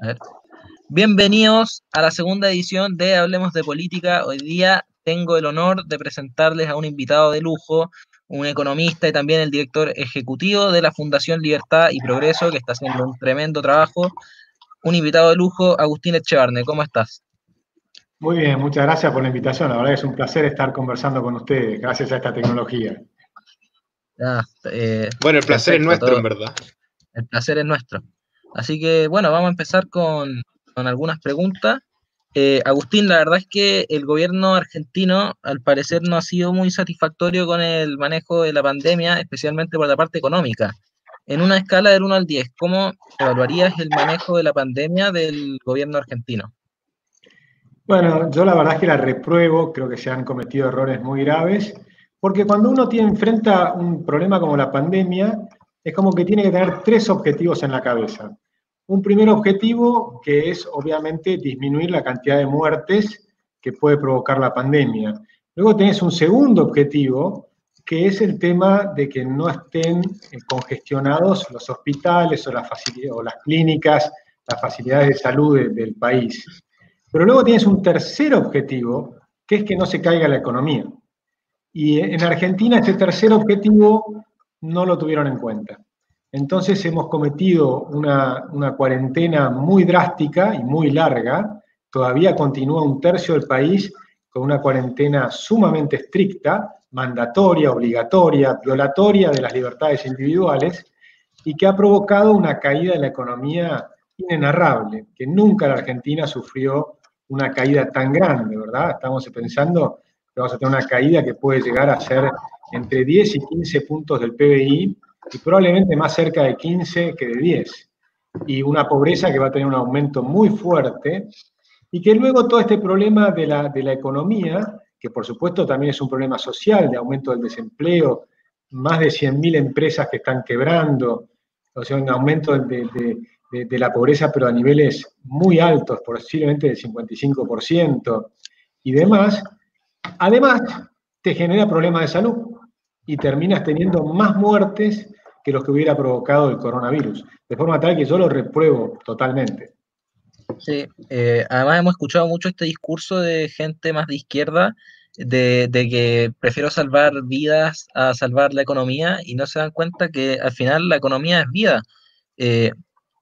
A ver. Bienvenidos a la segunda edición de Hablemos de Política. Hoy día tengo el honor de presentarles a un invitado de lujo, un economista y también el director ejecutivo de la Fundación Libertad y Progreso, que está haciendo un tremendo trabajo. Un invitado de lujo, Agustín Echevarne. ¿Cómo estás? Muy bien, muchas gracias por la invitación. La verdad es un placer estar conversando con ustedes, gracias a esta tecnología. Ah, eh, bueno, el placer es nuestro, en verdad. El placer es nuestro. Así que, bueno, vamos a empezar con, algunas preguntas. Eh, Agustín, la verdad es que el gobierno argentino, al parecer, no ha sido muy satisfactorio con el manejo de la pandemia, especialmente por la parte económica. En una escala del 1 al 10, ¿cómo evaluarías el manejo de la pandemia del gobierno argentino? Bueno, yo la verdad es que la repruebo, creo que se han cometido errores muy graves, porque cuando uno tiene enfrenta un problema como la pandemia, es como que tiene que tener tres objetivos en la cabeza. Un primer objetivo que es obviamente disminuir la cantidad de muertes que puede provocar la pandemia. Luego tenés un segundo objetivo que es el tema de que no estén eh, congestionados los hospitales o las, o las clínicas, las facilidades de salud del país. Pero luego tienes un tercer objetivo, que es que no se caiga la economía. Y en Argentina ese tercer objetivo no lo tuvieron en cuenta. Entonces hemos cometido una, cuarentena muy drástica y muy larga. Todavía continúa un tercio del país con una cuarentena sumamente estricta, mandatoria, obligatoria, violatoria de las libertades individuales y que ha provocado una caída de la economía inenarrable, que nunca la Argentina sufrió una caída tan grande, ¿verdad? Estamos pensando que vamos a tener una caída que puede llegar a ser entre 10 y 15 puntos del PBI y probablemente más cerca de 15 que de 10. Y una pobreza que va a tener un aumento muy fuerte y que luego todo este problema de la, de la economía, que por supuesto también es un problema social de aumento del desempleo, más de 100.000 empresas que están quebrando, o sea, un aumento de, de, la pobreza, pero a niveles muy altos, posiblemente del 55% y demás, además te genera problemas de salud y terminas teniendo más muertes que los que hubiera provocado el coronavirus, de forma tal que yo lo repruebo totalmente. Sí, eh, además hemos escuchado mucho este discurso de gente más de izquierda de, que prefiero salvar vidas a salvar la economía y no se dan cuenta que al final la economía es vida. Eh,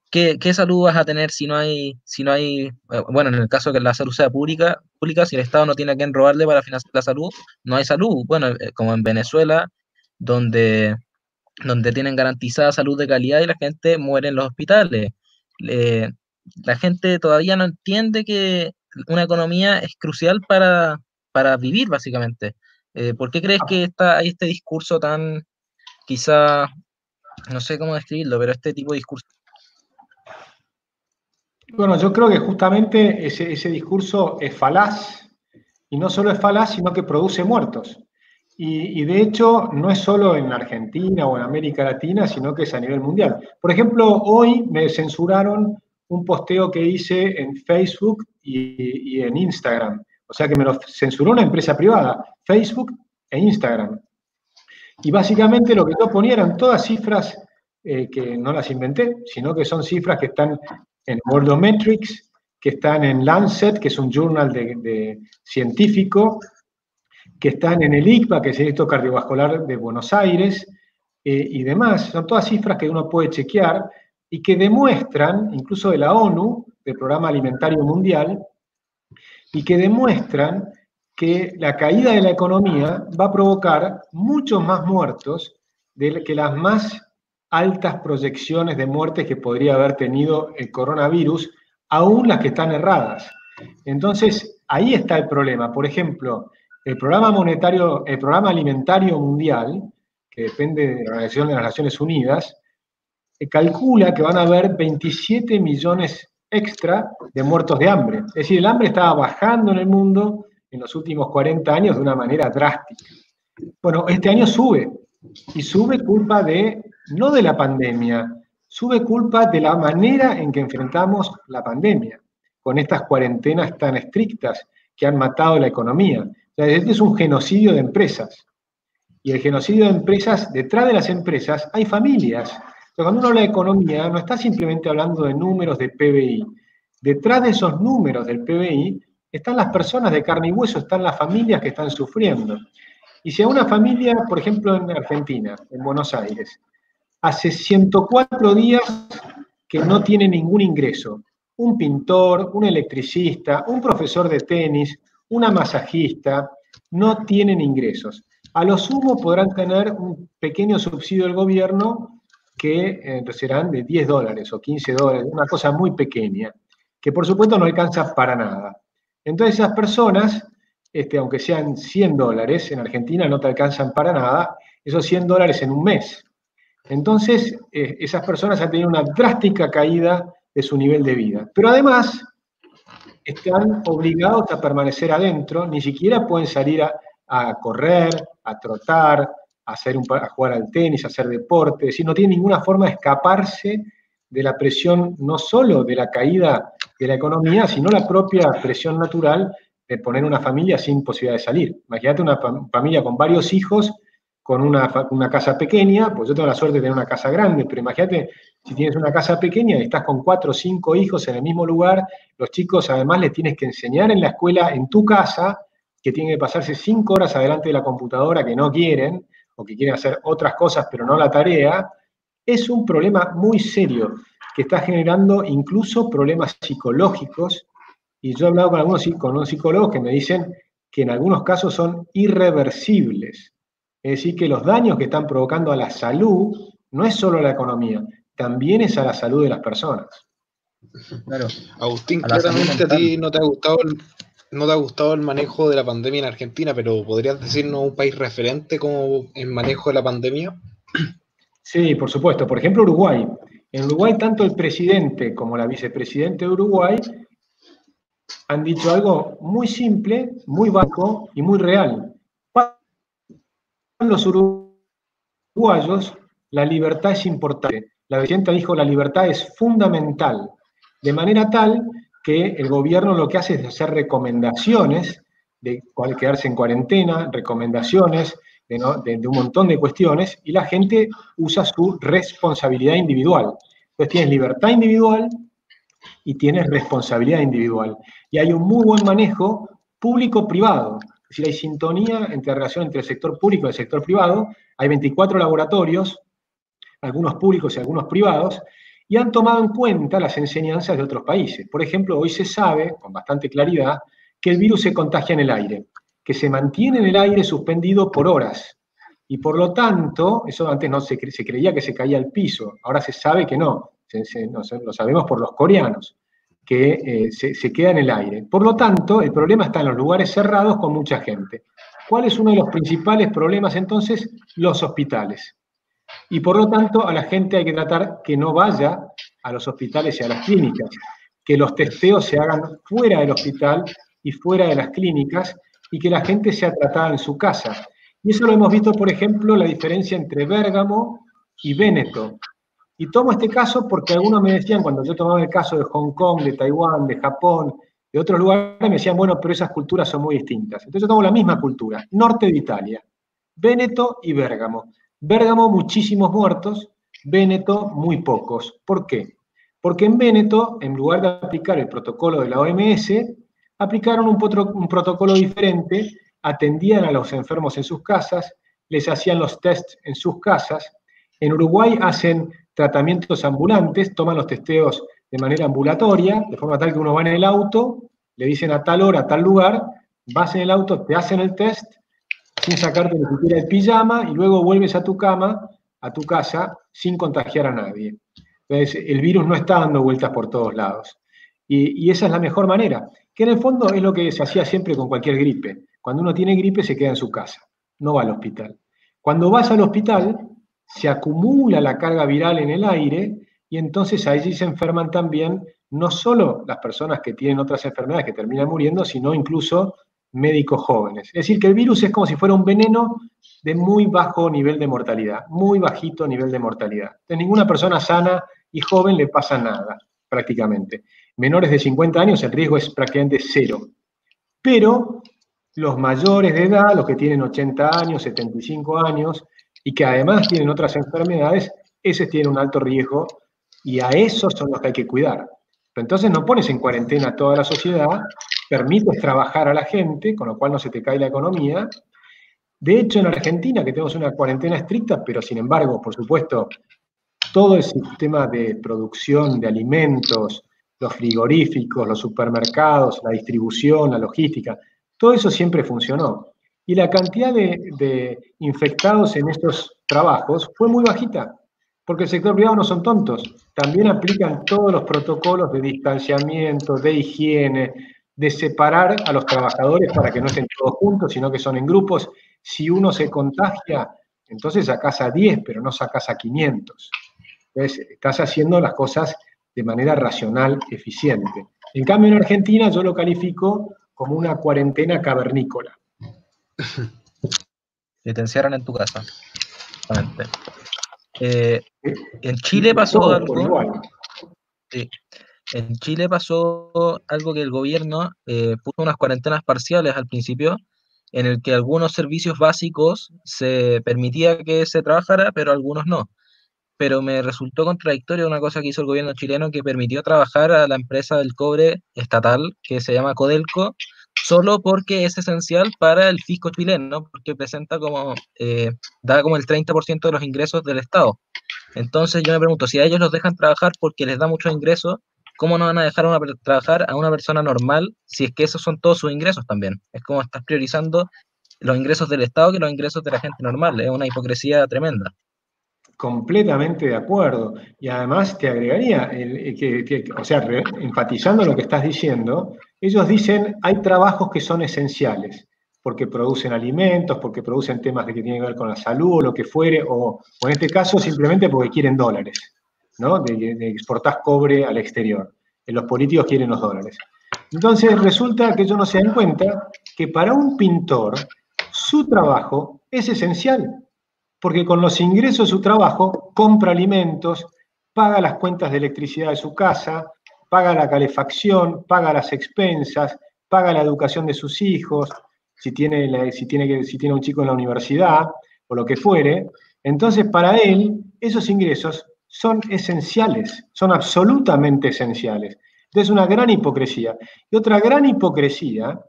¿Qué, salud vas a tener si no hay, si no hay, eh, bueno, en el caso de que la salud sea pública, pública, si el Estado no tiene a quien robarle para financiar la salud, no hay salud. Bueno, eh, como en Venezuela, donde, donde tienen garantizada salud de calidad y la gente muere en los hospitales. la gente todavía no entiende que una economía es crucial para, para vivir, básicamente. Eh, ¿Por qué crees que está, hay este discurso tan, quizá, no sé cómo describirlo, pero este tipo de discurso bueno, yo creo que justamente ese, discurso es falaz, y no solo es falaz, sino que produce muertos. Y, de hecho, no es solo en Argentina o en América Latina, sino que es a nivel mundial. Por ejemplo, hoy me censuraron un posteo que hice en Facebook y, en Instagram. O sea que me lo censuró una empresa privada, Facebook e Instagram. Y básicamente lo que yo ponía eran todas cifras eh, que no las inventé, sino que son cifras que están en Worldometrics, que están en Lancet, que es un journal de, científico, que están en el ICPA, que es el Instituto Cardiovascular de Buenos Aires, eh, y demás. Son todas cifras que uno puede chequear y que demuestran, incluso de la ONU, del Programa Alimentario Mundial, y que demuestran que la caída de la economía va a provocar muchos más muertos de que las más altas proyecciones de muertes que podría haber tenido el coronavirus, aún las que están erradas. Entonces, ahí está el problema. Por ejemplo, el programa monetario, el programa alimentario mundial, que depende de la Organización de las Naciones Unidas, calcula que van a haber 27 millones extra de muertos de hambre. Es decir, el hambre estaba bajando en el mundo en los últimos 40 años de una manera drástica. Bueno, este año sube, y sube culpa de no de la pandemia, sube culpa de la manera en que enfrentamos la pandemia, con estas cuarentenas tan estrictas que han matado la economía. O sea, este es un genocidio de empresas. Y el genocidio de empresas, detrás de las empresas hay familias. cuando uno habla de economía, no está simplemente hablando de números de PBI, detrás de esos números del PBI están las personas de carne y hueso, están las familias que están sufriendo. Y si a una familia, por ejemplo en Argentina, en Buenos Aires, hace 104 días que no tiene ningún ingreso, un pintor, un electricista, un profesor de tenis, una masajista, no tienen ingresos. A lo sumo podrán tener un pequeño subsidio del gobierno que eh, serán de 10 dólares o 15 dólares, una cosa muy pequeña, que por supuesto no alcanza para nada. Entonces esas personas, este, aunque sean 100 dólares, en Argentina no te alcanzan para nada, esos 100 dólares en un mes. Entonces eh, esas personas han tenido una drástica caída de su nivel de vida. Pero además están obligados a permanecer adentro, ni siquiera pueden salir a, correr, a trotar, a, hacer un, a jugar al tenis, a hacer deporte, es no tienen ninguna forma de escaparse de la presión no solo de la caída de la economía, sino la propia presión natural de poner una familia sin posibilidad de salir. Imagínate una familia con varios hijos, con una, una, casa pequeña, pues yo tengo la suerte de tener una casa grande, pero imagínate si tienes una casa pequeña y estás con cuatro o cinco hijos en el mismo lugar, los chicos además les tienes que enseñar en la escuela, en tu casa, que tienen que pasarse cinco horas adelante de la computadora que no quieren, o que quieren hacer otras cosas pero no la tarea, es un problema muy serio que está generando incluso problemas psicológicos. Y yo he hablado con algunos, con unos psicólogos que me dicen que en algunos casos son irreversibles. Es decir, que los daños que están provocando a la salud no es solo a la economía, también es a la salud de las personas. Claro. Agustín, claramente a ti no te ha gustado el, no te ha gustado el manejo de la pandemia en Argentina, pero ¿podrías decirnos un país referente como en manejo de la pandemia? Sí, por supuesto. Por ejemplo, Uruguay. En Uruguay, tanto el presidente como la vicepresidenta de Uruguay han dicho algo muy simple, muy bajo y muy real. Los uruguayos, la libertad es importante. La presidenta dijo la libertad es fundamental, de manera tal que el gobierno lo que hace es hacer recomendaciones de quedarse en cuarentena, recomendaciones de, un montón de cuestiones y la gente usa su responsabilidad individual. Entonces tienes libertad individual y tienes responsabilidad individual. Y hay un muy buen manejo público-privado. Es decir, hay sintonía entre relación entre el sector público y el sector privado. Hay 24 laboratorios, algunos públicos y algunos privados, y han tomado en cuenta las enseñanzas de otros países. Por ejemplo, hoy se sabe con bastante claridad que el virus se contagia en el aire que se mantiene en el aire suspendido por horas. Y por lo tanto, eso antes no se, se creía que se caía al piso, ahora se sabe que no, lo sabemos por los coreanos, que eh, se, se queda en el aire. Por lo tanto, el problema está en los lugares cerrados con mucha gente. ¿Cuál es uno de los principales problemas entonces? Los hospitales. Y por lo tanto, a la gente hay que tratar que no vaya a los hospitales y a las clínicas, que los testeos se hagan fuera del hospital y fuera de las clínicas y que la gente sea tratada en su casa. Y eso lo hemos visto, por ejemplo, la diferencia entre Bérgamo y Véneto. Y tomo este caso porque algunos me decían, cuando yo tomaba el caso de Hong Kong, de Taiwán, de Japón, de otros lugares, me decían, bueno, pero esas culturas son muy distintas. Entonces yo tomo la misma cultura, norte de Italia, Véneto y Bérgamo. Bérgamo, muchísimos muertos, Véneto, muy pocos. ¿Por qué? Porque en Véneto, en lugar de aplicar el protocolo de la OMS, aplicaron un, protocolo diferente, atendían a los enfermos en sus casas, les hacían los tests en sus casas. En Uruguay hacen tratamientos ambulantes, toman los testeos de manera ambulatoria, de forma tal que uno va en el auto, le dicen a tal hora, a tal lugar, vas en el auto, te hacen el test, sin sacarte ni siquiera el pijama, y luego vuelves a tu cama, a tu casa, sin contagiar a nadie. Entonces, el virus no está dando vueltas por todos lados. y esa es la mejor manera que en el fondo es lo que se hacía siempre con cualquier gripe. Cuando uno tiene gripe se queda en su casa, no va al hospital. Cuando vas al hospital se acumula la carga viral en el aire y entonces allí se enferman también no solo las personas que tienen otras enfermedades que terminan muriendo, sino incluso médicos jóvenes. Es decir, que el virus es como si fuera un veneno de muy bajo nivel de mortalidad, muy bajito nivel de mortalidad. Entonces, ninguna persona sana y joven le pasa nada, prácticamente menores de 50 años el riesgo es prácticamente cero. Pero los mayores de edad, los que tienen 80 años, 75 años, y que además tienen otras enfermedades, esos tienen un alto riesgo y a esos son los que hay que cuidar. entonces no pones en cuarentena a toda la sociedad, permites trabajar a la gente, con lo cual no se te cae la economía. De hecho, en Argentina, que tenemos una cuarentena estricta, pero sin embargo, por supuesto, todo el sistema de producción de alimentos, los frigoríficos, los supermercados, la distribución, la logística, todo eso siempre funcionó. Y la cantidad de, infectados en estos trabajos fue muy bajita, porque el sector privado no son tontos. También aplican todos los protocolos de distanciamiento, de higiene, de separar a los trabajadores para que no estén todos juntos, sino que son en grupos. Si uno se contagia, entonces sacas a 10, pero no sacas a 500. Entonces, estás haciendo las cosas de manera racional, eficiente. En cambio, en Argentina yo lo califico como una cuarentena cavernícola. Que te encierran en tu casa. Eh, en Chile pasó algo. En Chile pasó algo que el gobierno eh, puso unas cuarentenas parciales al principio, en el que algunos servicios básicos se permitía que se trabajara, pero algunos no. Pero me resultó contradictorio una cosa que hizo el gobierno chileno que permitió trabajar a la empresa del cobre estatal, que se llama Codelco, solo porque es esencial para el fisco chileno, porque presenta como, eh, da como el 30% de los ingresos del Estado. Entonces yo me pregunto, si a ellos los dejan trabajar porque les da muchos ingresos, ¿cómo no van a dejar trabajar a una persona normal si es que esos son todos sus ingresos también? Es como estás priorizando los ingresos del Estado que los ingresos de la gente normal. Es una hipocresía tremenda. Completamente de acuerdo. Y además te agregaría, que, o sea, enfatizando lo que estás diciendo, ellos dicen hay trabajos que son esenciales, porque producen alimentos, porque producen temas que tienen que ver con la salud o lo que fuere, o, en este caso simplemente porque quieren dólares, ¿no? De, exportar cobre al exterior. Los políticos quieren los dólares. Entonces resulta que ellos no se dan cuenta que para un pintor su trabajo es esencial porque con los ingresos de su trabajo compra alimentos, paga las cuentas de electricidad de su casa, paga la calefacción, paga las expensas, paga la educación de sus hijos, si tiene, si tiene, si tiene un chico en la universidad o lo que fuere. Entonces, para él, esos ingresos son esenciales, son absolutamente esenciales. Entonces, una gran hipocresía. Y otra gran hipocresía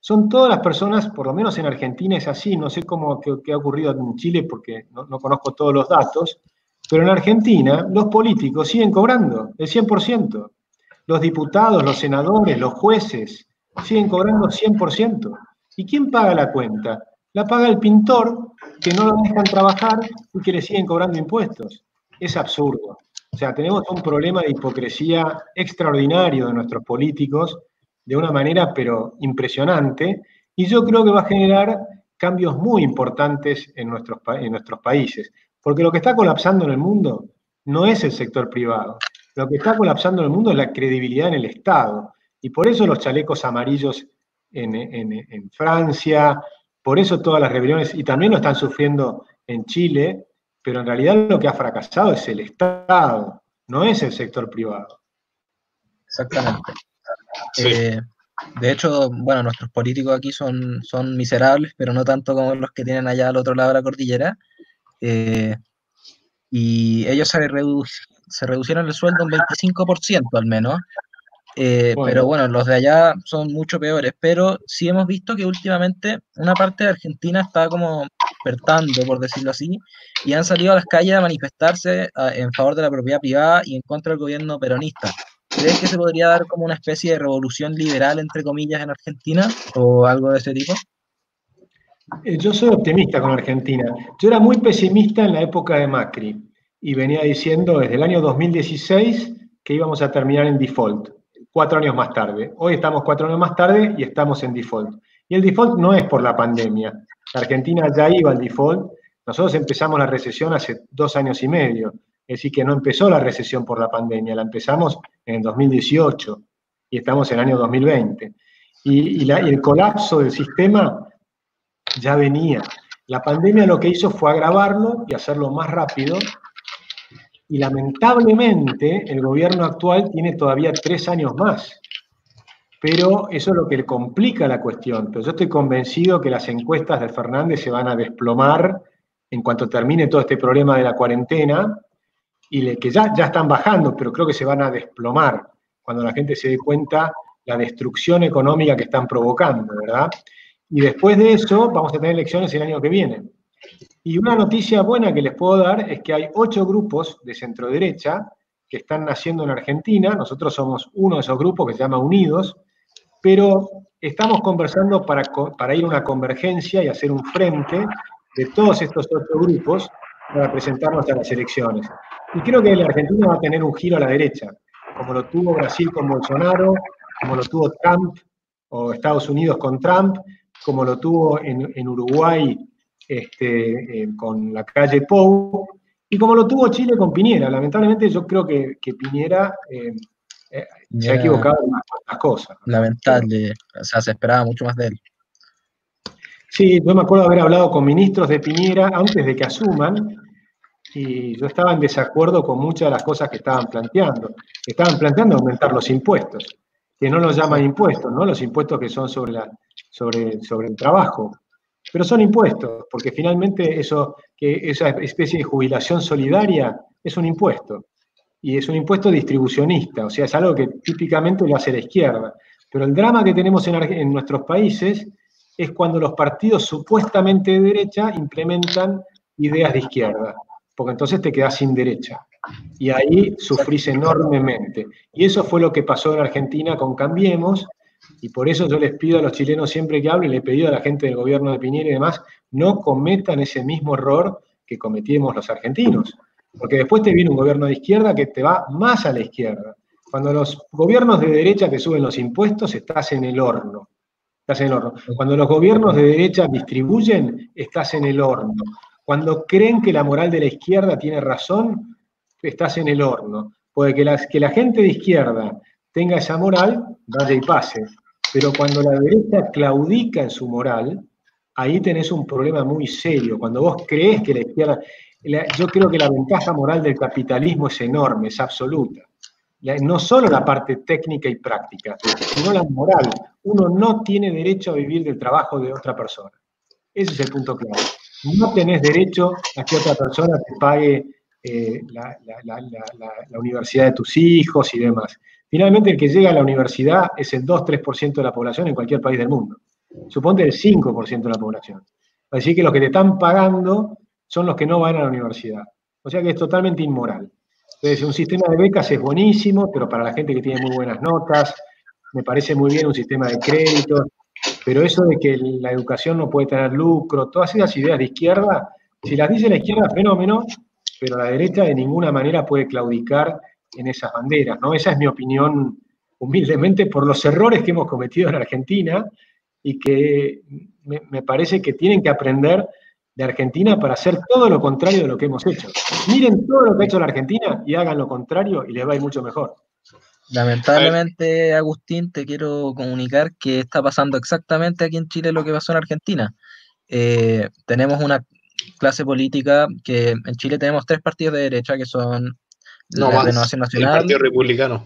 son todas las personas, por lo menos en Argentina es así, no sé cómo qué, ha ocurrido en Chile porque no, conozco todos los datos, pero en Argentina los políticos siguen cobrando el 100%. Los diputados, los senadores, los jueces siguen cobrando 100%. ¿Y quién paga la cuenta? La paga el pintor que no lo dejan trabajar y que le siguen cobrando impuestos. Es absurdo. O sea, tenemos un problema de hipocresía extraordinario de nuestros políticos de una manera pero impresionante y yo creo que va a generar cambios muy importantes en nuestros, en nuestros países. Porque lo que está colapsando en el mundo no es el sector privado, lo que está colapsando en el mundo es la credibilidad en el Estado. Y por eso los chalecos amarillos en, en Francia, por eso todas las rebeliones, y también lo están sufriendo en Chile, pero en realidad lo que ha fracasado es el Estado, no es el sector privado. Exactamente. Eh, de hecho, bueno, nuestros políticos aquí son, son miserables, pero no tanto como los que tienen allá al otro lado de la cordillera. Eh, y ellos se, se reducieron el sueldo un 25% al menos. Eh, pero bueno, los de allá son mucho peores. Pero sí hemos visto que últimamente una parte de Argentina está como despertando, por decirlo así, y han salido a las calles a manifestarse en favor de la propiedad privada y en contra del gobierno peronista. ¿Crees que se podría dar como una especie de revolución liberal, entre comillas, en Argentina o algo de ese tipo? Eh, yo soy optimista con Argentina. Yo era muy pesimista en la época de Macri y venía diciendo desde el año 2016 que íbamos a terminar en default, cuatro años más tarde. Hoy estamos cuatro años más tarde y estamos en default. Y el default no es por la pandemia. La Argentina ya iba al default. Nosotros empezamos la recesión hace dos años y medio. Es decir, que no empezó la recesión por la pandemia, la empezamos en 2018 y estamos en el año 2020. Y, el colapso del sistema ya venía. La pandemia lo que hizo fue agravarlo y hacerlo más rápido. Y lamentablemente el gobierno actual tiene todavía tres años más. Pero eso es lo que le complica la cuestión. Pero yo estoy convencido que las encuestas de Fernández se van a desplomar en cuanto termine todo este problema de la cuarentena y que ya, ya están bajando, pero creo que se van a desplomar. cuando la gente se dé cuenta la destrucción económica que están provocando, ¿verdad? Y después de eso vamos a tener elecciones el año que viene. Y una noticia buena que les puedo dar es que hay ocho grupos de centro derecha que están naciendo en Argentina. Nosotros somos uno de esos grupos que se llama Unidos, pero estamos conversando para, para ir a una convergencia y hacer un frente de todos estos ocho grupos para presentarnos a las elecciones. Y creo que la Argentina va a tener un giro a la derecha, como lo tuvo Brasil con Bolsonaro, como lo tuvo Trump o Estados Unidos con Trump, como lo tuvo en, Uruguay este, eh, con la calle Pou, y como lo tuvo Chile con Piñera. Lamentablemente yo creo que, Piñera eh, eh, se ha equivocado en las cosas. Lamentable, o sea, se esperaba mucho más de él. Sí, yo me acuerdo haber hablado con ministros de Piñera antes de que asuman, y yo estaba en desacuerdo con muchas de las cosas que estaban planteando. Estaban planteando aumentar los impuestos, que no los llaman impuestos, ¿no? Los impuestos que son sobre, la, sobre, sobre el trabajo. Pero son impuestos, porque finalmente eso, que esa especie de jubilación solidaria es un impuesto. Y es un impuesto distribucionista, o sea, es algo que típicamente lo hace la izquierda. Pero el drama que tenemos en, nuestros países es cuando los partidos supuestamente de derecha implementan ideas de izquierda, porque entonces te quedas sin derecha. Y ahí sufrís enormemente. Y eso fue lo que pasó en Argentina con Cambiemos, y por eso yo les pido a los chilenos siempre que hablen, le he pedido a la gente del gobierno de Piñera y demás, no cometan ese mismo error que cometimos los argentinos. Porque después te viene un gobierno de izquierda que te va más a la izquierda. Cuando los gobiernos de derecha te suben los impuestos, estás en el horno estás en el horno. Cuando los gobiernos de derecha distribuyen, estás en el horno. Cuando creen que la moral de la izquierda tiene razón, estás en el horno. Puede que, que la gente de izquierda tenga esa moral, vaya y pase. Pero cuando la derecha claudica en su moral, ahí tenés un problema muy serio. Cuando vos crees que la izquierda... yo creo que la ventaja moral del capitalismo es enorme, es absoluta no solo la parte técnica y práctica, sino la moral. Uno no tiene derecho a vivir del trabajo de otra persona. Ese es el punto clave. No tenés derecho a que otra persona te pague eh, la, universidad de tus hijos y demás. Finalmente, el que llega a la universidad es el 2-3% de la población en cualquier país del mundo. Suponte el 5% de la población. Así que los que te están pagando son los que no van a la universidad. O sea que es totalmente inmoral. Entonces, un sistema de becas es buenísimo, pero para la gente que tiene muy buenas notas, me parece muy bien un sistema de créditos, pero eso de que la educación no puede tener lucro, todas esas ideas de izquierda, si las dice la izquierda, fenómeno, pero la derecha de ninguna manera puede claudicar en esas banderas, ¿no? Esa es mi opinión, humildemente, por los errores que hemos cometido en Argentina y que me, parece que tienen que aprender de Argentina para hacer todo lo contrario de lo que hemos hecho. Miren todo lo que ha hecho la Argentina y hagan lo contrario y les va mucho mejor. Lamentablemente, Agustín, te quiero comunicar que está pasando exactamente aquí en Chile lo que pasó en Argentina. Eh, tenemos una clase política que en Chile tenemos tres partidos de derecha que son la Renovación Nacional. El Partido Republicano.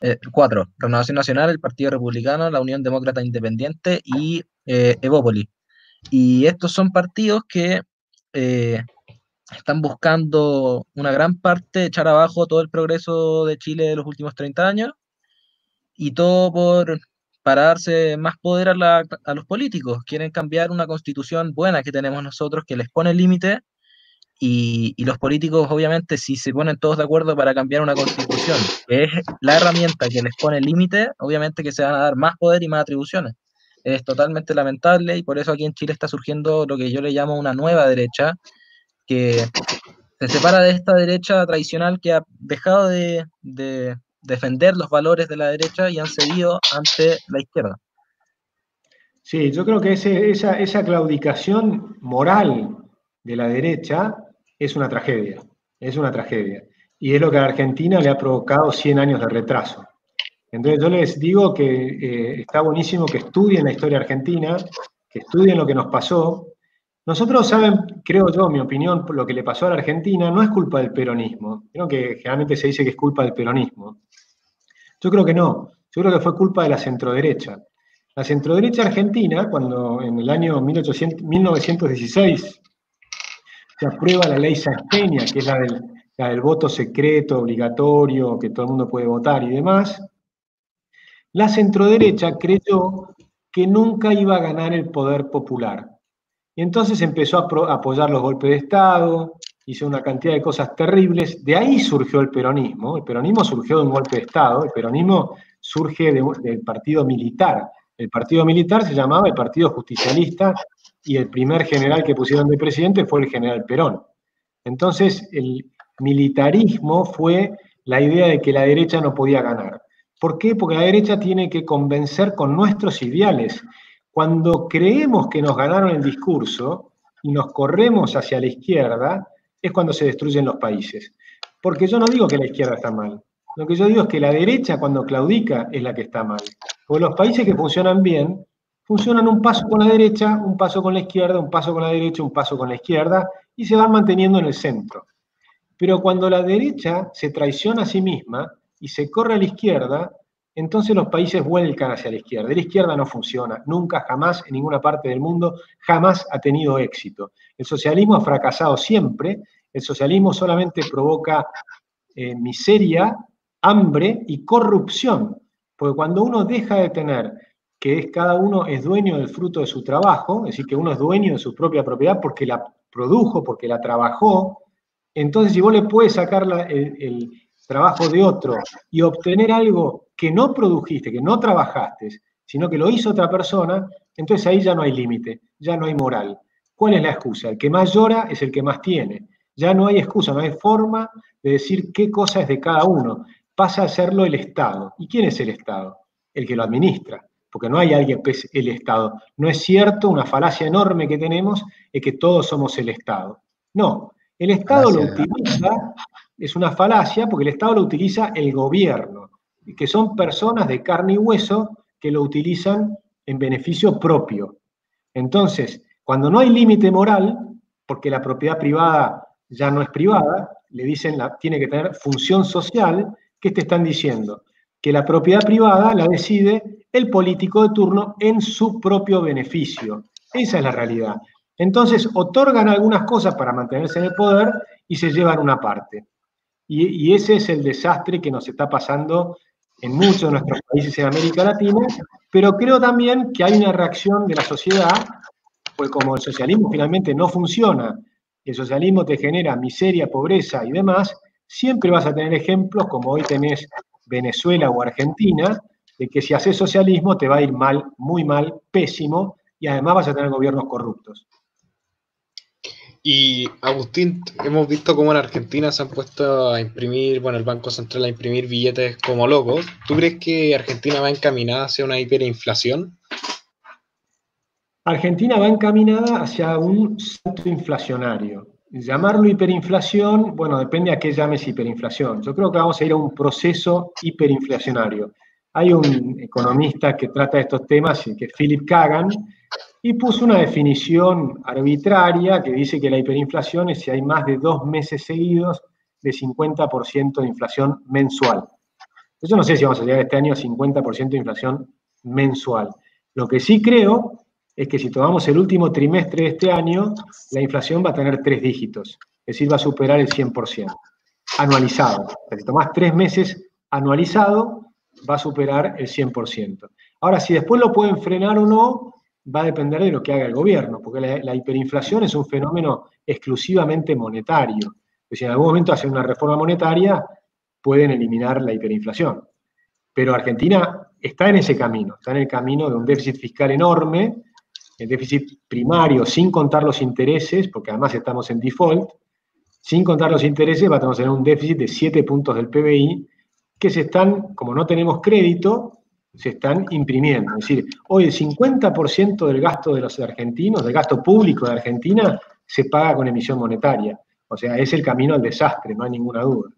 Eh, cuatro. Renovación Nacional, el Partido Republicano, la Unión Demócrata Independiente y eh, Evópoli. Y estos son partidos que eh, están buscando una gran parte echar abajo todo el progreso de Chile de los últimos 30 años y todo por para darse más poder a, a los políticos. Quieren cambiar una constitución buena que tenemos nosotros que les pone límite y, los políticos obviamente si se ponen todos de acuerdo para cambiar una constitución, que es la herramienta que les pone límite, obviamente que se van a dar más poder y más atribuciones es totalmente lamentable y por eso aquí en Chile está surgiendo lo que yo le llamo una nueva derecha, que se separa de esta derecha tradicional que ha dejado de, defender los valores de la derecha y han cedido ante la izquierda. Sí, yo creo que esa, esa claudicación moral de la derecha es una tragedia, es una tragedia. Y es lo que a Argentina le ha provocado 100 años de retraso. Entonces yo les digo que eh, está buenísimo que estudien la historia argentina, que estudien lo que nos pasó. Nosotros saben, creo yo, mi opinión, lo que le pasó a la Argentina no es culpa del peronismo. Creo que generalmente se dice que es culpa del peronismo. Yo creo que no. Yo creo que fue culpa de la centroderecha. La centroderecha argentina, cuando en el año 1916 se aprueba la ley Sansteña, que es la del, la del voto secreto, obligatorio, que todo el mundo puede votar y demás, La centroderecha creyó que nunca iba a ganar el poder popular. Y entonces empezó a apoyar los golpes de Estado, hizo una cantidad de cosas terribles. De ahí surgió el peronismo. El peronismo surgió de un golpe de Estado. El peronismo surge del partido militar. El partido militar se llamaba el Partido Justicialista y el primer general que pusieron de presidente fue el general Perón. Entonces, el militarismo fue la idea de que la derecha no podía ganar. ¿Por qué? Porque la derecha tiene que convencer con nuestros ideales. Cuando creemos que nos ganaron el discurso y nos corremos hacia la izquierda, es cuando se destruyen los países. Porque yo no digo que la izquierda está mal. Lo que yo digo es que la derecha cuando claudica es la que está mal. Porque los países que funcionan bien, funcionan un paso con la derecha, un paso con la izquierda, un paso con la derecha, un paso con la izquierda, y se van manteniendo en el centro. Pero cuando la derecha se traiciona a sí misma y se corre a la izquierda, entonces los países vuelcan hacia la izquierda. La izquierda no funciona, nunca, jamás, en ninguna parte del mundo, jamás ha tenido éxito. El socialismo ha fracasado siempre, el socialismo solamente provoca eh, miseria, hambre y corrupción, porque cuando uno deja de tener que es cada uno es dueño del fruto de su trabajo, es decir, que uno es dueño de su propia propiedad porque la produjo, porque la trabajó, entonces si vos le puedes sacar el trabajo de otro y obtener algo que no produjiste, que no trabajaste, sino que lo hizo otra persona, entonces ahí ya no hay límite, ya no hay moral. ¿Cuál es la excusa? El que más llora es el que más tiene. Ya no hay excusa, no hay forma de decir qué cosa es de cada uno. Pasa a serlo el Estado. ¿Y quién es el Estado? El que lo administra, porque no hay alguien que es el Estado. No es cierto, una falacia enorme que tenemos es que todos somos el Estado. No, el Estado lo utiliza, es una falacia porque el Estado lo utiliza el gobierno que son personas de carne y hueso que lo utilizan en beneficio propio. Entonces, cuando no hay límite moral, porque la propiedad privada ya no es privada, le dicen la, tiene que tener función social, ¿qué te están diciendo? Que la propiedad privada la decide el político de turno en su propio beneficio. Esa es la realidad. Entonces, otorgan algunas cosas para mantenerse en el poder y se llevan una parte. Y, ese es el desastre que nos está pasando en muchos de nuestros países en América Latina, pero creo también que hay una reacción de la sociedad, pues como el socialismo finalmente no funciona, el socialismo te genera miseria, pobreza y demás, siempre vas a tener ejemplos como hoy tenés Venezuela o Argentina, de que si haces socialismo te va a ir mal, muy mal, pésimo, y además vas a tener gobiernos corruptos. Y Agustín, hemos visto cómo en Argentina se han puesto a imprimir, bueno, el Banco Central a imprimir billetes como locos. ¿Tú crees que Argentina va encaminada hacia una hiperinflación? Argentina va encaminada hacia un salto inflacionario. Llamarlo hiperinflación, bueno, depende a qué llames hiperinflación. Yo creo que vamos a ir a un proceso hiperinflacionario. Hay un economista que trata estos temas, que es Philip Kagan, y puso una definición arbitraria que dice que la hiperinflación es si hay más de dos meses seguidos de 50% de inflación mensual. Yo no sé si vamos a llegar este año a 50% de inflación mensual. Lo que sí creo es que si tomamos el último trimestre de este año, la inflación va a tener tres dígitos, es decir, va a superar el 100%, anualizado. Si tomás tres meses anualizado, va a superar el 100%. Ahora, si después lo pueden frenar o no, va a depender de lo que haga el gobierno, porque la, hiperinflación es un fenómeno exclusivamente monetario. si en algún momento hacen una reforma monetaria, pueden eliminar la hiperinflación. Pero Argentina está en ese camino, está en el camino de un déficit fiscal enorme, el déficit primario, sin contar los intereses, porque además estamos en default, sin contar los intereses, vamos a tener un déficit de 7 puntos del PBI, que se están, como no tenemos crédito, se están imprimiendo. Es decir, hoy el 50% del gasto de los argentinos, del gasto público de Argentina, se paga con emisión monetaria. O sea, es el camino al desastre, no hay ninguna duda.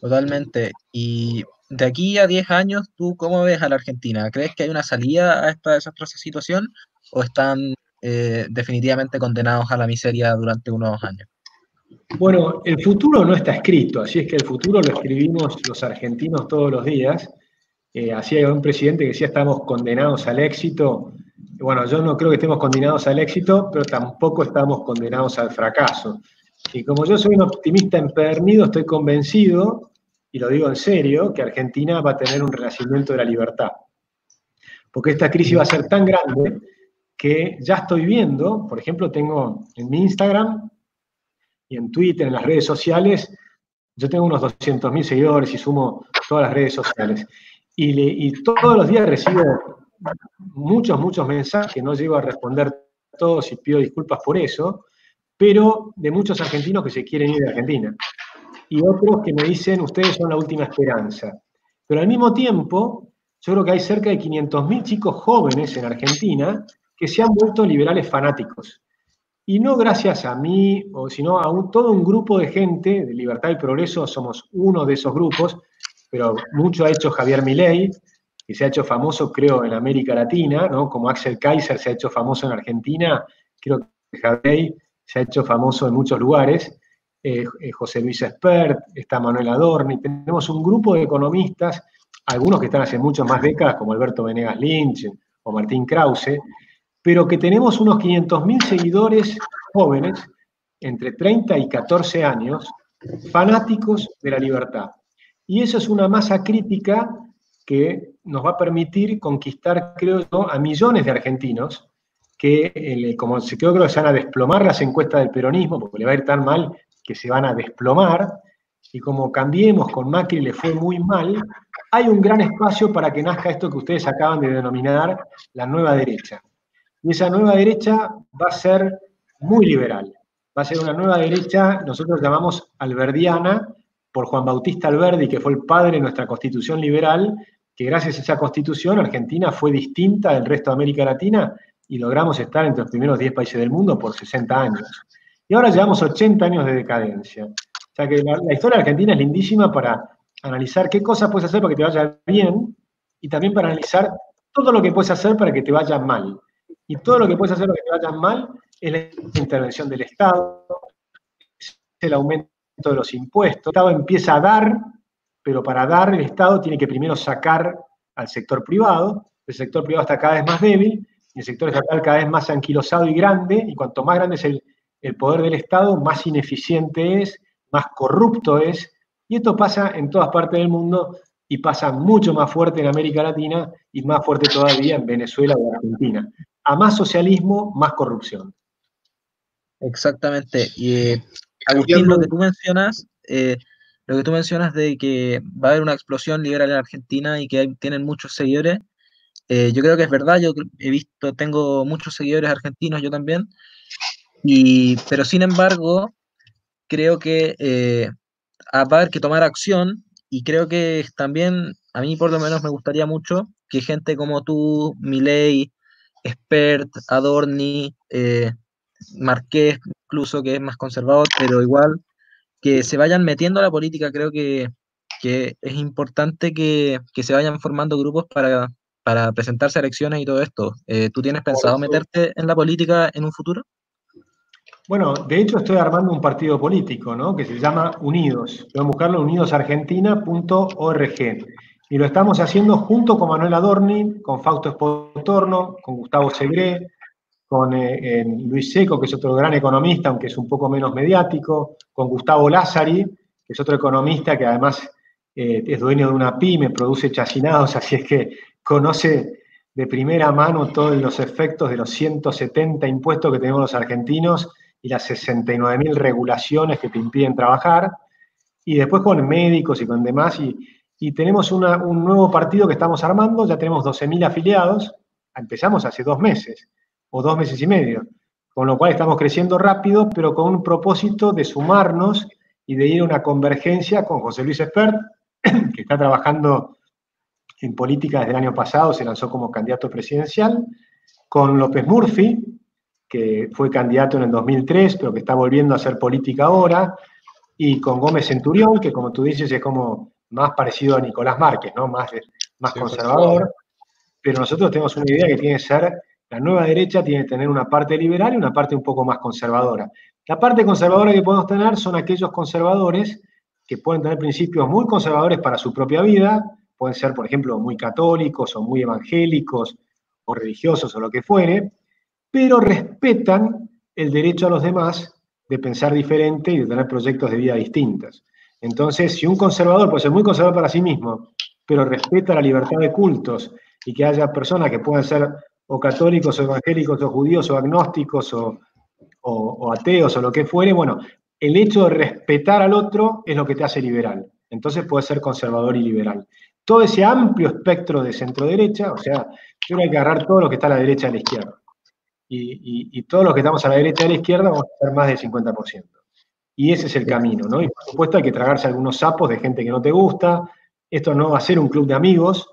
Totalmente. Y de aquí a 10 años, ¿tú cómo ves a la Argentina? ¿Crees que hay una salida a esta desastrosa situación o están eh, definitivamente condenados a la miseria durante unos años? Bueno, el futuro no está escrito, así es que el futuro lo escribimos los argentinos todos los días. Eh, así hay un presidente que decía estamos condenados al éxito. Bueno, yo no creo que estemos condenados al éxito, pero tampoco estamos condenados al fracaso. Y como yo soy un optimista empedernido, estoy convencido y lo digo en serio, que Argentina va a tener un renacimiento de la libertad. Porque esta crisis va a ser tan grande que ya estoy viendo, por ejemplo, tengo en mi Instagram y en Twitter, en las redes sociales, yo tengo unos 200.000 seguidores y sumo todas las redes sociales. Y, todos los días recibo muchos, muchos mensajes no llego a responder todos y pido disculpas por eso, pero de muchos argentinos que se quieren ir de Argentina. Y otros que me dicen, ustedes son la última esperanza. Pero al mismo tiempo, yo creo que hay cerca de 500.000 chicos jóvenes en Argentina que se han vuelto liberales fanáticos. Y no gracias a mí, sino a un, todo un grupo de gente de Libertad y Progreso, somos uno de esos grupos, pero mucho ha hecho Javier Milei, que se ha hecho famoso, creo, en América Latina, ¿no? como Axel Kaiser se ha hecho famoso en Argentina, creo que Javier se ha hecho famoso en muchos lugares, eh, eh, José Luis Espert, está Manuel Adorni, tenemos un grupo de economistas, algunos que están hace muchas más décadas, como Alberto Venegas Lynch o Martín Krause, pero que tenemos unos 500.000 seguidores jóvenes, entre 30 y 14 años, fanáticos de la libertad. Y eso es una masa crítica que nos va a permitir conquistar, creo yo, a millones de argentinos que, eh, como se creo que se van a desplomar las encuestas del peronismo, porque le va a ir tan mal que se van a desplomar, y como cambiemos con Macri le fue muy mal, hay un gran espacio para que nazca esto que ustedes acaban de denominar la nueva derecha. Y esa nueva derecha va a ser muy liberal. Va a ser una nueva derecha, nosotros llamamos alberdiana, por Juan Bautista Alberdi, que fue el padre de nuestra constitución liberal, que gracias a esa constitución Argentina fue distinta del resto de América Latina y logramos estar entre los primeros 10 países del mundo por 60 años. Y ahora llevamos 80 años de decadencia. O sea que la, historia de Argentina es lindísima para analizar qué cosas puedes hacer para que te vaya bien y también para analizar todo lo que puedes hacer para que te vaya mal. Y todo lo que puedes hacer para que te vaya mal es la intervención del Estado, es el aumento de los impuestos. El Estado empieza a dar pero para dar el Estado tiene que primero sacar al sector privado, el sector privado está cada vez más débil, y el sector estatal cada vez más anquilosado y grande, y cuanto más grande es el, poder del Estado, más ineficiente es, más corrupto es, y esto pasa en todas partes del mundo y pasa mucho más fuerte en América Latina y más fuerte todavía en Venezuela o Argentina. A más socialismo, más corrupción. Exactamente. Y eh, Agustín, lo que tú mencionas, eh, lo que tú mencionas de que va a haber una explosión liberal en Argentina y que tienen muchos seguidores, eh, yo creo que es verdad, yo he visto, tengo muchos seguidores argentinos, yo también, y, pero sin embargo, creo que eh, va a haber que tomar acción y creo que también, a mí por lo menos me gustaría mucho que gente como tú, Milei, Expert, Adorni, eh, Marqués, incluso que es más conservador, pero igual que se vayan metiendo a la política. Creo que, es importante que, se vayan formando grupos para, para presentarse a elecciones y todo esto. Eh, ¿Tú tienes pensado meterte en la política en un futuro? Bueno, de hecho estoy armando un partido político, ¿no? Que se llama Unidos. Pueden buscarlo unidosargentina.org. Y lo estamos haciendo junto con Manuel Adorni, con Fausto Espotorno, con Gustavo Segre, con eh, Luis Seco, que es otro gran economista, aunque es un poco menos mediático, con Gustavo Lázari, que es otro economista que además eh, es dueño de una pyme, produce chacinados, así es que conoce de primera mano todos los efectos de los 170 impuestos que tenemos los argentinos y las 69.000 regulaciones que te impiden trabajar, y después con médicos y con demás, y, tenemos un nuevo partido que estamos armando, ya tenemos 12.000 afiliados, empezamos hace dos meses, o dos meses y medio, con lo cual estamos creciendo rápido, pero con un propósito de sumarnos y de ir a una convergencia con José Luis Espert, que está trabajando en política desde el año pasado, se lanzó como candidato presidencial, con López Murphy, que fue candidato en el 2003, pero que está volviendo a hacer política ahora, y con Gómez Centurión, que como tú dices es como más parecido a Nicolás Márquez, ¿no? más, más conservador, pero nosotros tenemos una idea que tiene que ser la nueva derecha tiene que tener una parte liberal y una parte un poco más conservadora. La parte conservadora que podemos tener son aquellos conservadores que pueden tener principios muy conservadores para su propia vida, pueden ser, por ejemplo, muy católicos o muy evangélicos o religiosos o lo que fuere, pero respetan el derecho a los demás de pensar diferente y de tener proyectos de vida distintos. Entonces, si un conservador puede ser muy conservador para sí mismo, pero respeta la libertad de cultos y que haya personas que puedan ser o católicos o evangélicos o judíos o agnósticos o, o, ateos o lo que fuere, bueno, el hecho de respetar al otro es lo que te hace liberal. Entonces puede ser conservador y liberal. Todo ese amplio espectro de centro-derecha, o sea, yo hay que agarrar todo lo que está a la derecha y a la izquierda. Y, todos los que estamos a la derecha y a la izquierda vamos a ser más del 50%. Y ese es el camino, ¿no? Y por supuesto hay que tragarse algunos sapos de gente que no te gusta. Esto no va a ser un club de amigos,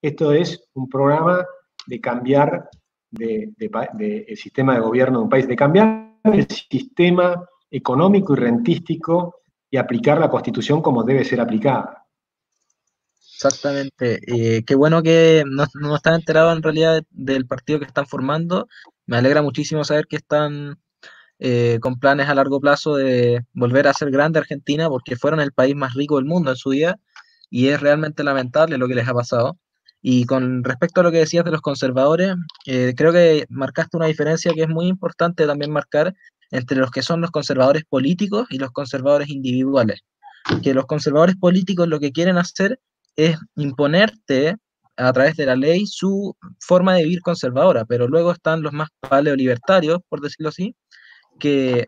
esto es un programa de cambiar de, el sistema de gobierno de un país, de cambiar el sistema económico y rentístico y aplicar la constitución como debe ser aplicada. Exactamente. Eh, qué bueno que no, no están enterados en realidad del partido que están formando. Me alegra muchísimo saber que están eh, con planes a largo plazo de volver a ser grande Argentina, porque fueron el país más rico del mundo en su día, y es realmente lamentable lo que les ha pasado. Y con respecto a lo que decías de los conservadores, eh, creo que marcaste una diferencia que es muy importante también marcar entre los que son los conservadores políticos y los conservadores individuales. Que los conservadores políticos lo que quieren hacer es imponerte a través de la ley su forma de vivir conservadora, pero luego están los más paleolibertarios, por decirlo así, que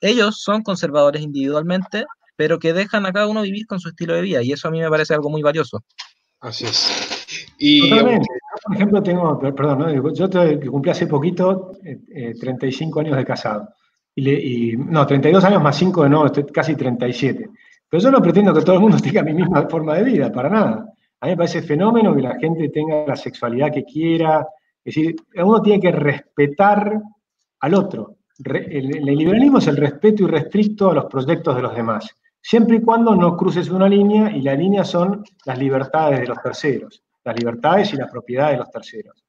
ellos son conservadores individualmente, pero que dejan a cada uno vivir con su estilo de vida, y eso a mí me parece algo muy valioso. Así es. Y, por ejemplo, tengo, perdón, ¿no? yo cumplí hace poquito 35 eh, eh, años de casado. Y, no, 32 años más 5 de no, estoy casi 37. Pero yo no pretendo que todo el mundo tenga mi misma forma de vida, para nada. A mí me parece fenómeno que la gente tenga la sexualidad que quiera. Es decir, uno tiene que respetar al otro. El, el liberalismo es el respeto irrestricto a los proyectos de los demás siempre y cuando no cruces una línea y la línea son las libertades de los terceros, las libertades y la propiedad de los terceros.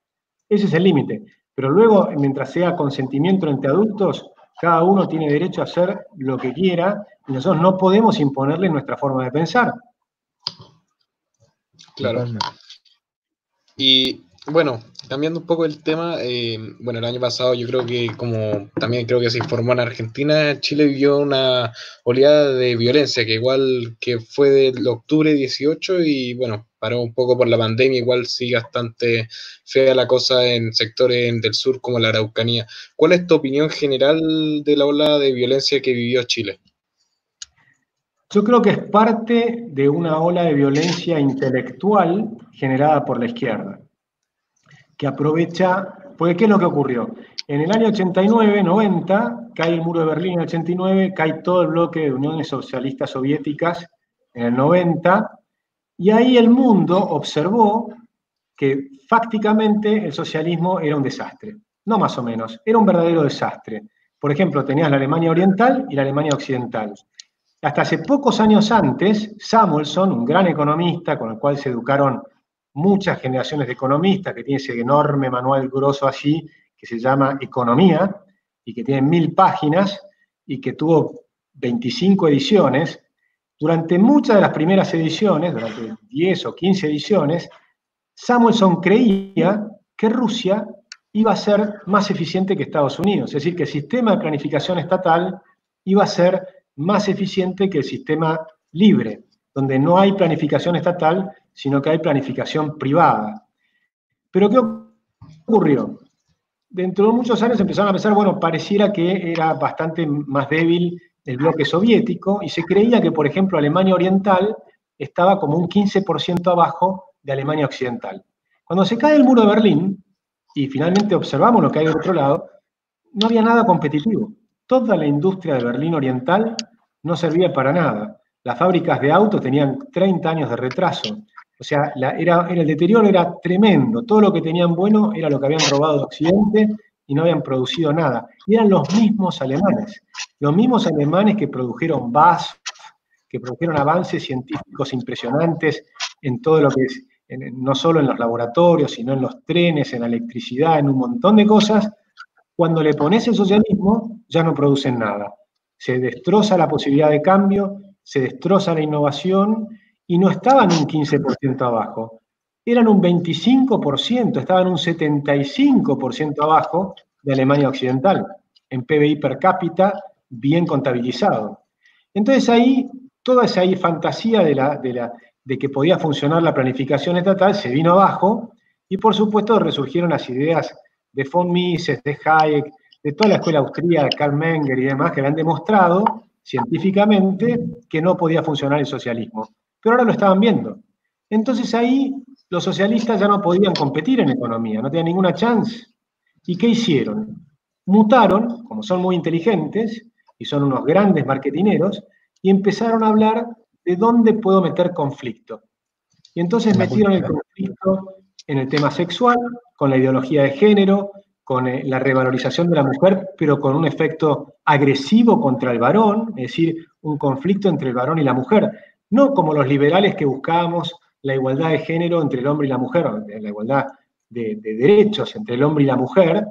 Ese es el límite. Pero luego, mientras sea consentimiento entre adultos, cada uno tiene derecho a hacer lo que quiera y nosotros no podemos imponerle nuestra forma de pensar. Claro. Y bueno, cambiando un poco el tema, eh, bueno, el año pasado yo creo que como también creo que se informó en Argentina, Chile vivió una oleada de violencia que igual que fue del octubre 18 y bueno, paró un poco por la pandemia, igual sigue bastante fea la cosa en sectores del sur como la Araucanía. ¿Cuál es tu opinión general de la ola de violencia que vivió Chile? Yo creo que es parte de una ola de violencia intelectual generada por la izquierda que aprovecha, porque ¿qué es lo que ocurrió? En el año 89, 90, cae el muro de Berlín en el 89, cae todo el bloque de uniones socialistas soviéticas en el 90, y ahí el mundo observó que fácticamente el socialismo era un desastre, no más o menos, era un verdadero desastre. Por ejemplo, tenías la Alemania Oriental y la Alemania Occidental. Hasta hace pocos años antes, Samuelson, un gran economista con el cual se educaron muchas generaciones de economistas, que tiene ese enorme manual grosso allí, que se llama Economía, y que tiene mil páginas, y que tuvo 25 ediciones. Durante muchas de las primeras ediciones, durante 10 o 15 ediciones, Samuelson creía que Rusia iba a ser más eficiente que Estados Unidos, es decir, que el sistema de planificación estatal iba a ser más eficiente que el sistema libre, donde no hay planificación estatal, sino que hay planificación privada. Pero ¿qué ocurrió? Dentro de muchos años empezaron a pensar, bueno, pareciera que era bastante más débil el bloque soviético y se creía que, por ejemplo, Alemania Oriental estaba como un 15% abajo de Alemania Occidental. Cuando se cae el muro de Berlín y finalmente observamos lo que hay del otro lado, no había nada competitivo. Toda la industria de Berlín Oriental no servía para nada. Las fábricas de autos tenían 30 años de retraso. O sea, era, el deterioro era tremendo. Todo lo que tenían bueno era lo que habían robado de Occidente y no habían producido nada. Y eran los mismos alemanes. Los mismos alemanes que produjeron BASF, que produjeron avances científicos impresionantes en todo lo que es, no solo en los laboratorios, sino en los trenes, en la electricidad, en un montón de cosas. Cuando le pones el socialismo, ya no producen nada. Se destroza la posibilidad de cambio, se destroza la innovación y no estaban un 15% abajo, eran un 25%, estaban un 75% abajo de Alemania Occidental, en PBI per cápita bien contabilizado. Entonces ahí toda esa fantasía de, la, de, la, de que podía funcionar la planificación estatal se vino abajo y por supuesto resurgieron las ideas de von Mises, de Hayek, de toda la escuela austríaca, Karl Menger y demás, que habían demostrado científicamente que no podía funcionar el socialismo. Pero ahora lo estaban viendo. Entonces ahí los socialistas ya no podían competir en economía, no tenían ninguna chance. ¿Y qué hicieron? Mutaron, como son muy inteligentes y son unos grandes marketineros, y empezaron a hablar de dónde puedo meter conflicto. Y entonces metieron el conflicto en el tema sexual, con la ideología de género, con eh, la revalorización de la mujer, pero con un efecto agresivo contra el varón, es decir, un conflicto entre el varón y la mujer. No como los liberales que buscábamos la igualdad de género entre el hombre y la mujer, la igualdad de, derechos entre el hombre y la mujer,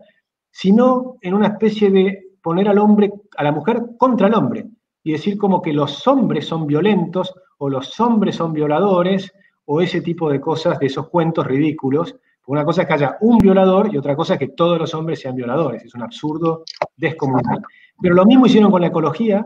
sino en una especie de poner al hombre, a la mujer contra el hombre, y decir como que los hombres son violentos o los hombres son violadores o ese tipo de cosas, de esos cuentos ridículos. Una cosa es que haya un violador y otra cosa es que todos los hombres sean violadores. Es un absurdo descomunal. Pero lo mismo hicieron con la ecología,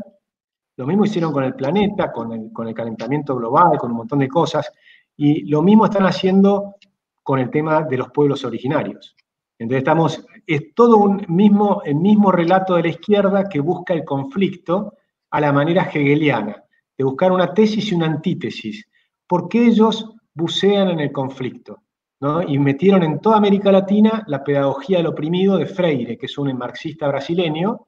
lo mismo hicieron con el planeta, con el, calentamiento global, con un montón de cosas. Y lo mismo están haciendo con el tema de los pueblos originarios. Entonces estamos, es todo un mismo, el mismo relato de la izquierda que busca el conflicto a la manera hegeliana, de buscar una tesis y una antítesis, porque ellos bucean en el conflicto. Y metieron en toda América Latina la pedagogía del oprimido de Freire, que es un marxista brasileño,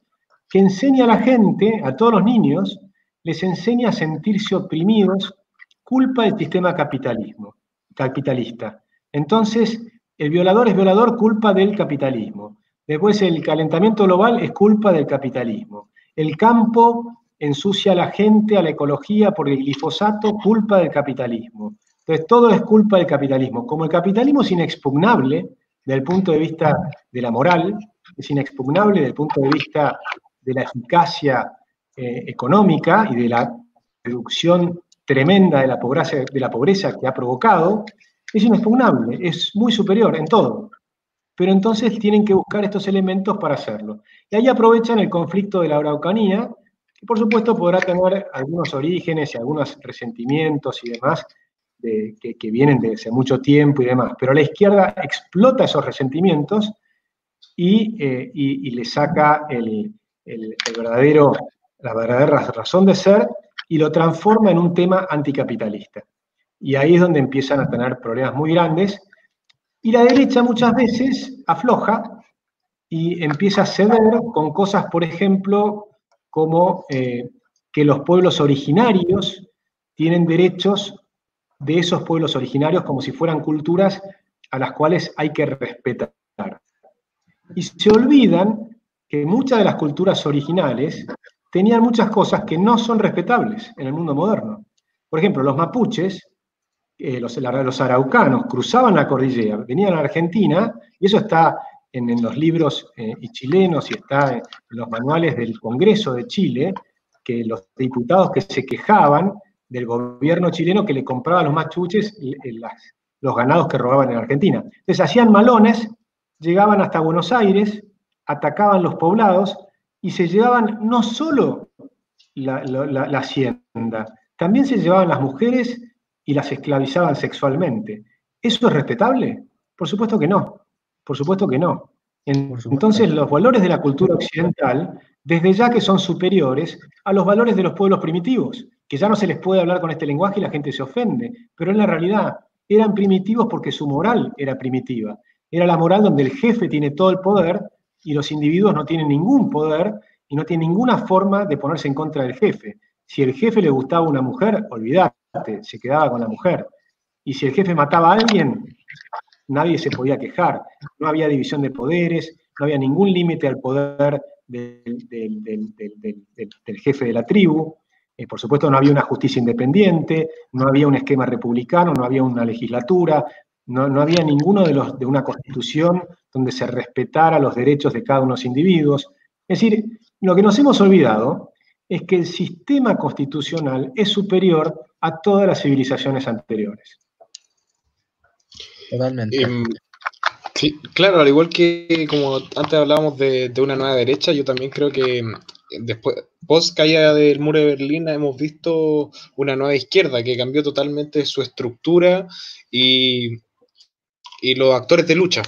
que enseña a la gente, a todos los niños, les enseña a sentirse oprimidos culpa del sistema capitalismo, capitalista. Entonces, el violador es violador culpa del capitalismo. Después el calentamiento global es culpa del capitalismo. El campo ensucia a la gente, a la ecología, por el glifosato, culpa del capitalismo. Entonces, todo es culpa del capitalismo. Como el capitalismo es inexpugnable desde el punto de vista de la moral, es inexpugnable desde el punto de vista de la eficacia eh, económica y de la reducción tremenda de la, pobreza, de la pobreza que ha provocado, es inexpugnable, es muy superior en todo. Pero entonces tienen que buscar estos elementos para hacerlo. Y ahí aprovechan el conflicto de la Araucanía, y por supuesto podrá tener algunos orígenes y algunos resentimientos y demás que, vienen de hace mucho tiempo y demás, pero la izquierda explota esos resentimientos y, eh, le saca el, verdadero, la verdadera razón de ser y lo transforma en un tema anticapitalista. Y ahí es donde empiezan a tener problemas muy grandes. Y la derecha muchas veces afloja y empieza a ceder con cosas, por ejemplo, como eh, que los pueblos originarios tienen derechos de esos pueblos originarios como si fueran culturas a las cuales hay que respetar. Y se olvidan que muchas de las culturas originales tenían muchas cosas que no son respetables en el mundo moderno. Por ejemplo, los mapuches, eh, los, los, araucanos, cruzaban la cordillera, venían a Argentina, y eso está en, los libros eh, chilenos y está en los manuales del Congreso de Chile, que los diputados que se quejaban del gobierno chileno que le compraba a los machuches los ganados que robaban en Argentina. Entonces hacían malones, llegaban hasta Buenos Aires, atacaban los poblados y se llevaban no solo la hacienda, también se llevaban las mujeres y las esclavizaban sexualmente. ¿Eso es respetable? Por supuesto que no. Por supuesto que no. Entonces, los valores de la cultura occidental, desde ya que son superiores a los valores de los pueblos primitivos, que ya no se les puede hablar con este lenguaje y la gente se ofende, pero en la realidad eran primitivos porque su moral era primitiva. Era la moral donde el jefe tiene todo el poder y los individuos no tienen ningún poder y no tienen ninguna forma de ponerse en contra del jefe. Si el jefe le gustaba una mujer, olvídate, se quedaba con la mujer. Y si el jefe mataba a alguien, nadie se podía quejar, no había división de poderes, no había ningún límite al poder del, jefe de la tribu, eh, por supuesto no había una justicia independiente, no había un esquema republicano, no había una legislatura, no, había ninguno de, los, de una constitución donde se respetara los derechos de cada uno de los individuos. Es decir, lo que nos hemos olvidado es que el sistema constitucional es superior a todas las civilizaciones anteriores. Totalmente. Em, sí, claro, al igual que como antes hablábamos de, una nueva derecha, yo también creo que después, post caída del muro de Berlín, hemos visto una nueva izquierda que cambió totalmente su estructura y, y los actores de lucha.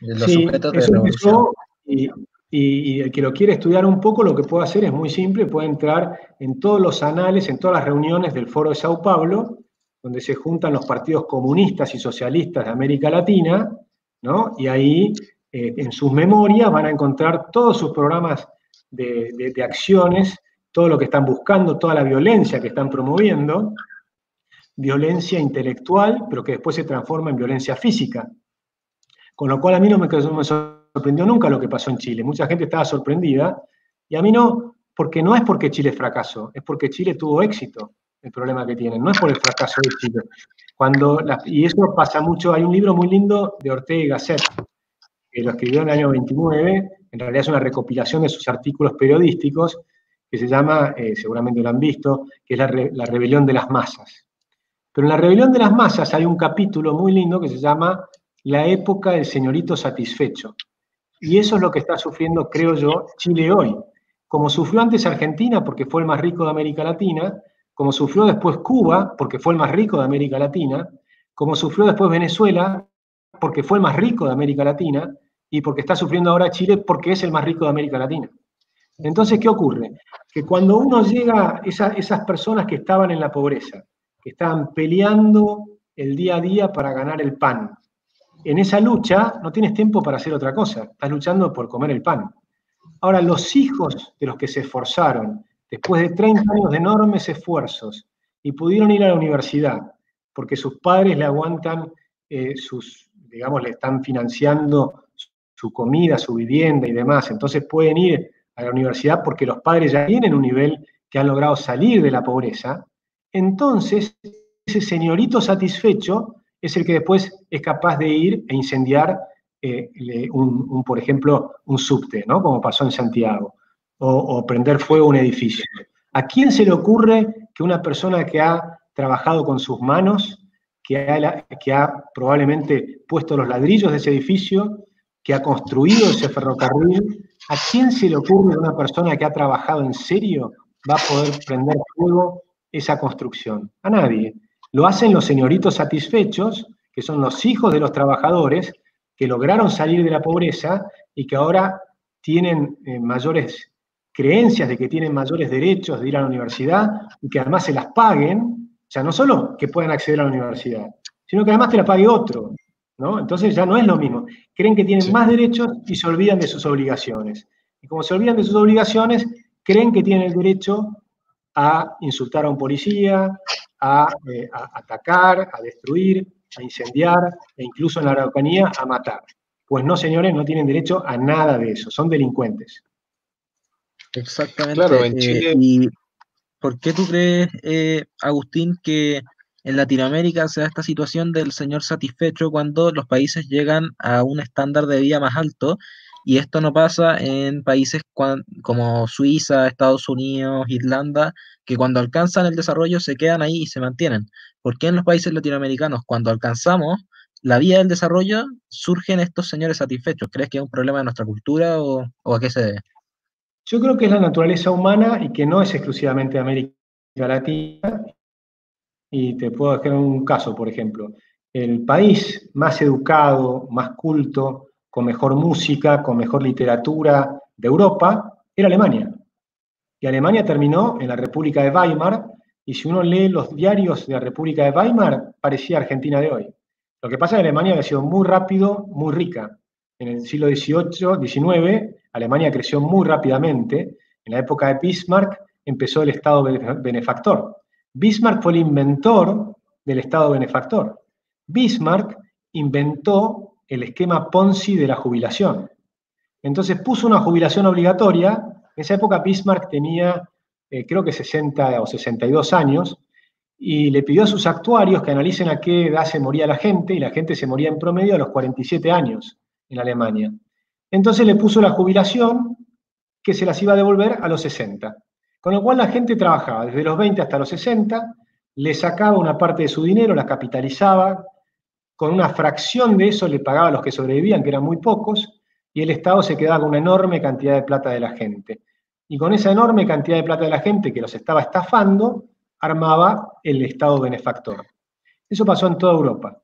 Los sujetos de eso y, y, el que lo quiere estudiar un poco, lo que puede hacer es muy simple, puede entrar en todos los anales, en todas las reuniones del Foro de Sao Paulo, donde se juntan los partidos comunistas y socialistas de América Latina, ¿no? Y ahí, eh, en sus memorias, van a encontrar todos sus programas de, de acciones, todo lo que están buscando, toda la violencia que están promoviendo, violencia intelectual, pero que después se transforma en violencia física. Con lo cual a mí no me, me sorprendió nunca lo que pasó en Chile. Mucha gente estaba sorprendida y a mí no, porque no es porque Chile fracasó, es porque Chile tuvo éxito, el problema que tienen, no es por el fracaso de Chile. Cuando y eso pasa mucho, hay un libro muy lindo de Ortega y Gasset, que lo escribió en el año 29, en realidad es una recopilación de sus artículos periodísticos, que se llama, eh, seguramente lo han visto, que es la, la rebelión de las masas. Pero en la rebelión de las masas hay un capítulo muy lindo que se llama La época del señorito satisfecho. Y eso es lo que está sufriendo, creo yo, Chile hoy. Como sufrió antes Argentina, porque fue el más rico de América Latina, como sufrió después Cuba, porque fue el más rico de América Latina, como sufrió después Venezuela, porque fue el más rico de América Latina, y porque está sufriendo ahora Chile, porque es el más rico de América Latina. Entonces, ¿qué ocurre? Que cuando uno llega, esa, esas personas que estaban en la pobreza, que estaban peleando el día a día para ganar el pan, en esa lucha no tienes tiempo para hacer otra cosa, estás luchando por comer el pan. Ahora, los hijos de los que se esforzaron, después de 30 años de enormes esfuerzos, y pudieron ir a la universidad, porque sus padres le aguantan eh, sus, digamos, le están financiando su comida, su vivienda y demás, entonces pueden ir a la universidad porque los padres ya tienen un nivel que han logrado salir de la pobreza, entonces ese señorito satisfecho es el que después es capaz de ir e incendiar, eh, un, por ejemplo, un subte, ¿no? como pasó en Santiago, o, prender fuego a un edificio. ¿A quién se le ocurre que una persona que ha trabajado con sus manos, que ha, probablemente puesto los ladrillos de ese edificio, que ha construido ese ferrocarril, ¿a quién se le ocurre que una persona que ha trabajado en serio va a poder prender fuego esa construcción? A nadie. Lo hacen los señoritos satisfechos, que son los hijos de los trabajadores que lograron salir de la pobreza y que ahora tienen eh, mayores creencias de que tienen mayores derechos de ir a la universidad y que además se las paguen, o sea, no solo que puedan acceder a la universidad, sino que además te la pague otro, ¿no? Entonces ya no es lo mismo. Creen que tienen más derechos y se olvidan de sus obligaciones. Y como se olvidan de sus obligaciones, creen que tienen el derecho a insultar a un policía, eh, a, atacar, a destruir, a incendiar e incluso en la Araucanía a matar. Pues no, señores, no tienen derecho a nada de eso, son delincuentes. Exactamente. Claro, en eh, Chile... ¿Y por qué tú crees, eh, Agustín, que en Latinoamérica se da esta situación del señor satisfecho cuando los países llegan a un estándar de vida más alto y esto no pasa en países como Suiza, Estados Unidos, Irlanda, que cuando alcanzan el desarrollo se quedan ahí y se mantienen. ¿Por qué en los países latinoamericanos, cuando alcanzamos la vía del desarrollo, surgen estos señores satisfechos? ¿Crees que es un problema de nuestra cultura o, a qué se debe? Yo creo que es la naturaleza humana y que no es exclusivamente de América Latina. Y te puedo dejar un caso, por ejemplo. El país más educado, más culto, con mejor música, con mejor literatura de Europa, era Alemania. Y Alemania terminó en la República de Weimar, y si uno lee los diarios de la República de Weimar, parecía Argentina de hoy. Lo que pasa es que Alemania había sido muy rápido, muy rica. En el siglo XVIII, XIX, Alemania creció muy rápidamente. En la época de Bismarck empezó el Estado benefactor. Bismarck fue el inventor del Estado benefactor. Bismarck inventó el esquema Ponzi de la jubilación. Entonces puso una jubilación obligatoria. En esa época Bismarck tenía, eh, creo que 60 o 62 años, y le pidió a sus actuarios que analicen a qué edad se moría la gente, y la gente se moría en promedio a los 47 años en Alemania. Entonces le puso la jubilación que se las iba a devolver a los 60. Con lo cual la gente trabajaba desde los 20 hasta los 60, le sacaba una parte de su dinero, la capitalizaba, con una fracción de eso le pagaba a los que sobrevivían, que eran muy pocos, y el Estado se quedaba con una enorme cantidad de plata de la gente. Y con esa enorme cantidad de plata de la gente que los estaba estafando, armaba el Estado benefactor. Eso pasó en toda Europa.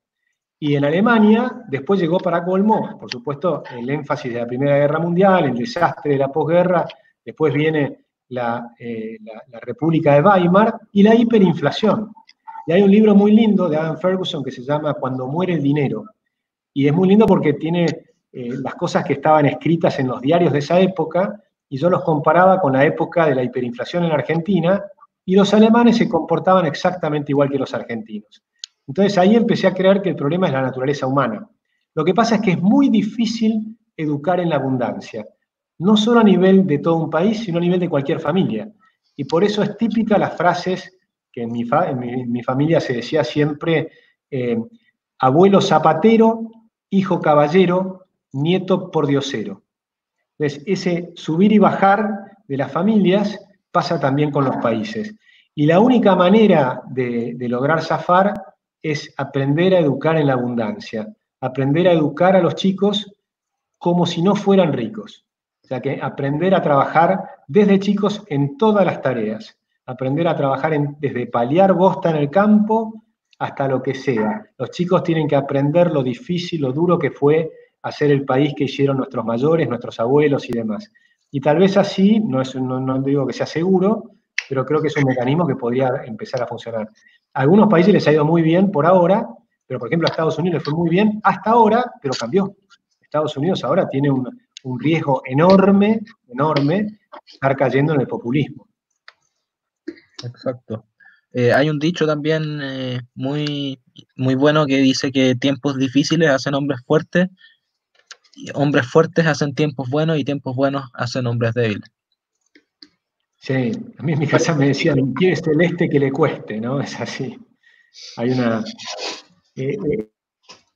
Y en Alemania, después llegó para colmo, por supuesto, el énfasis de la Primera Guerra Mundial, el desastre de la posguerra, después viene la, eh, la, República de Weimar y la hiperinflación. Y hay un libro muy lindo de Adam Ferguson que se llama Cuando muere el dinero. Y es muy lindo porque tiene eh, las cosas que estaban escritas en los diarios de esa época y yo los comparaba con la época de la hiperinflación en Argentina y los alemanes se comportaban exactamente igual que los argentinos. Entonces ahí empecé a creer que el problema es la naturaleza humana. Lo que pasa es que es muy difícil educar en la abundancia, no solo a nivel de todo un país, sino a nivel de cualquier familia. Y por eso es típica las frases que en mi, familia se decía siempre, eh, abuelo zapatero, hijo caballero, nieto pordiosero. Entonces, ese subir y bajar de las familias pasa también con los países. Y la única manera de, de lograr zafar es aprender a educar en la abundancia, aprender a educar a los chicos como si no fueran ricos. O sea, que aprender a trabajar desde chicos en todas las tareas, aprender a trabajar desde paliar bosta en el campo hasta lo que sea. Los chicos tienen que aprender lo difícil, lo duro que fue hacer el país que hicieron nuestros mayores, nuestros abuelos y demás. Y tal vez así, no, es, no digo que sea seguro, pero creo que es un mecanismo que podría empezar a funcionar. Algunos países les ha ido muy bien por ahora, pero por ejemplo a Estados Unidos les fue muy bien hasta ahora, pero cambió. Estados Unidos ahora tiene un, riesgo enorme, enorme, estar cayendo en el populismo. Exacto. Eh, hay un dicho también eh, muy, muy bueno que dice que tiempos difíciles hacen hombres fuertes, y hombres fuertes hacen tiempos buenos y tiempos buenos hacen hombres débiles. Sí, a mí en mi casa me decían, quiere celeste que le cueste, ¿no? Es así. Hay una... Eh, eh,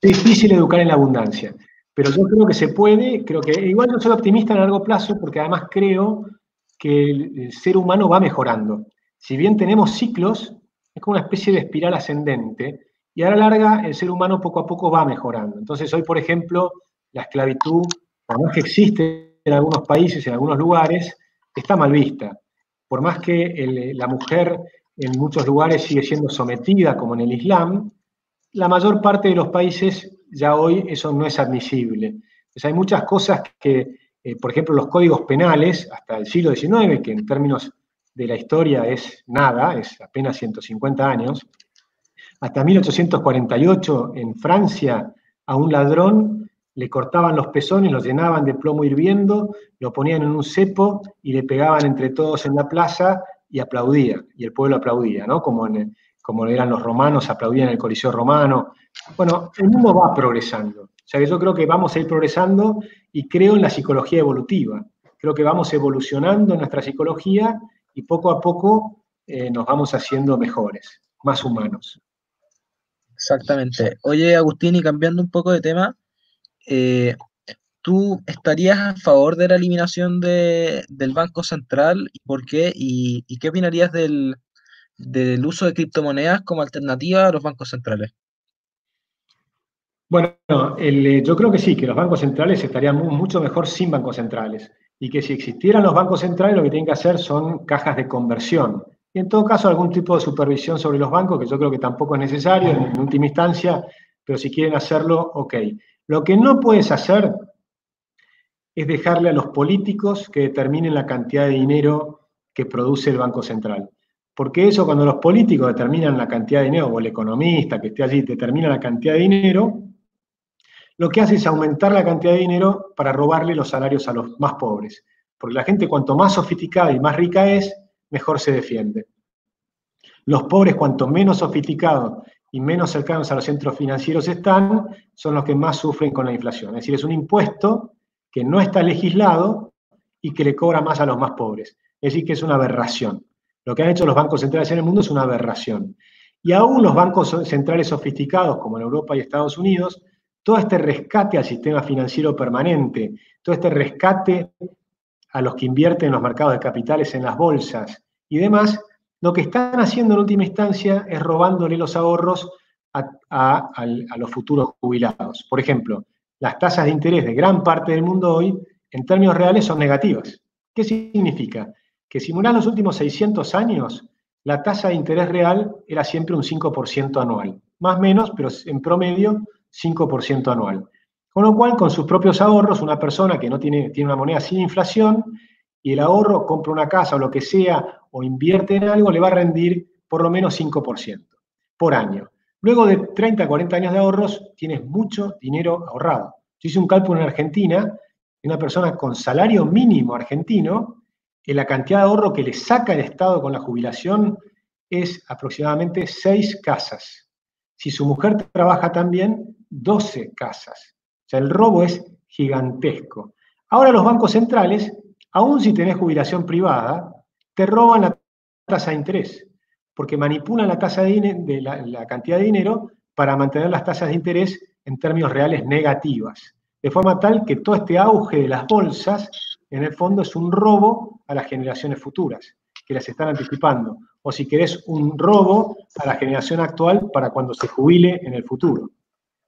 es difícil educar en la abundancia, pero yo creo que se puede, creo que igual yo soy optimista a largo plazo porque además creo que el, ser humano va mejorando. Si bien tenemos ciclos, es como una especie de espiral ascendente, y a la larga el ser humano poco a poco va mejorando. Entonces hoy, por ejemplo, la esclavitud, por más que existe en algunos países, en algunos lugares, está mal vista por más que la mujer en muchos lugares sigue siendo sometida, como en el Islam, la mayor parte de los países ya hoy eso no es admisible. hay muchas cosas que, eh, por ejemplo, los códigos penales, hasta el siglo XIX, que en términos de la historia es nada, es apenas 150 años, hasta 1848 en Francia a un ladrón le cortaban los pezones, los llenaban de plomo hirviendo, lo ponían en un cepo y le pegaban entre todos en la plaza y aplaudía, y el pueblo aplaudía, ¿no? Como, como eran los romanos, aplaudían el Coliseo romano. Bueno, el mundo va progresando. O sea que yo creo que vamos a ir progresando y creo en la psicología evolutiva. Creo que vamos evolucionando en nuestra psicología y poco a poco eh, nos vamos haciendo mejores, más humanos. Exactamente. Oye, Agustín, y cambiando un poco de tema, eh, ¿tú estarías a favor de la eliminación del Banco Central? ¿Y por qué? ¿Y, qué opinarías del, uso de criptomonedas como alternativa a los bancos centrales? Bueno, eh, yo creo que sí, que los bancos centrales estarían mucho mejor sin bancos centrales y que si existieran los bancos centrales lo que tienen que hacer son cajas de conversión. Y en todo caso algún tipo de supervisión sobre los bancos, que yo creo que tampoco es necesario en última instancia, pero si quieren hacerlo, ok. Lo que no puedes hacer es dejarle a los políticos que determinen la cantidad de dinero que produce el Banco Central. Porque eso cuando los políticos determinan la cantidad de dinero, o el economista que esté allí determina la cantidad de dinero, lo que hace es aumentar la cantidad de dinero para robarle los salarios a los más pobres. Porque la gente cuanto más sofisticada y más rica es, mejor se defiende. Los pobres cuanto menos sofisticados y menos cercanos a los centros financieros están, son los que más sufren con la inflación. Es decir, es un impuesto que no está legislado y que le cobra más a los más pobres. Es decir, que es una aberración. Lo que han hecho los bancos centrales en el mundo es una aberración. Y aún los bancos centrales sofisticados, como en Europa y Estados Unidos, todo este rescate al sistema financiero permanente, todo este rescate a los que invierten en los mercados de capitales, en las bolsas y demás, lo que están haciendo en última instancia es robándole los ahorros a, los futuros jubilados. Por ejemplo, las tasas de interés de gran parte del mundo hoy, en términos reales, son negativas. ¿Qué significa? Que si mirás los últimos 600 años, la tasa de interés real era siempre un 5% anual. Más o menos, pero en promedio 5% anual. Con lo cual, con sus propios ahorros, una persona que no tiene, tiene una moneda sin inflación y el ahorro compra una casa o lo que sea o invierte en algo, le va a rendir por lo menos 5% por año. Luego de 30, 40 años de ahorros, tienes mucho dinero ahorrado. Yo hice un cálculo en Argentina, una persona con salario mínimo argentino, la cantidad de ahorro que le saca el Estado con la jubilación es aproximadamente 6 casas. Si su mujer trabaja también, 12 casas. O sea, el robo es gigantesco. Ahora los bancos centrales, aun si tenés jubilación privada, te roban la tasa de interés, porque manipulan la tasa de, la, cantidad de dinero para mantener las tasas de interés en términos reales negativas. De forma tal que todo este auge de las bolsas, en el fondo, es un robo a las generaciones futuras, que las están anticipando. O si querés, un robo a la generación actual para cuando se jubile en el futuro.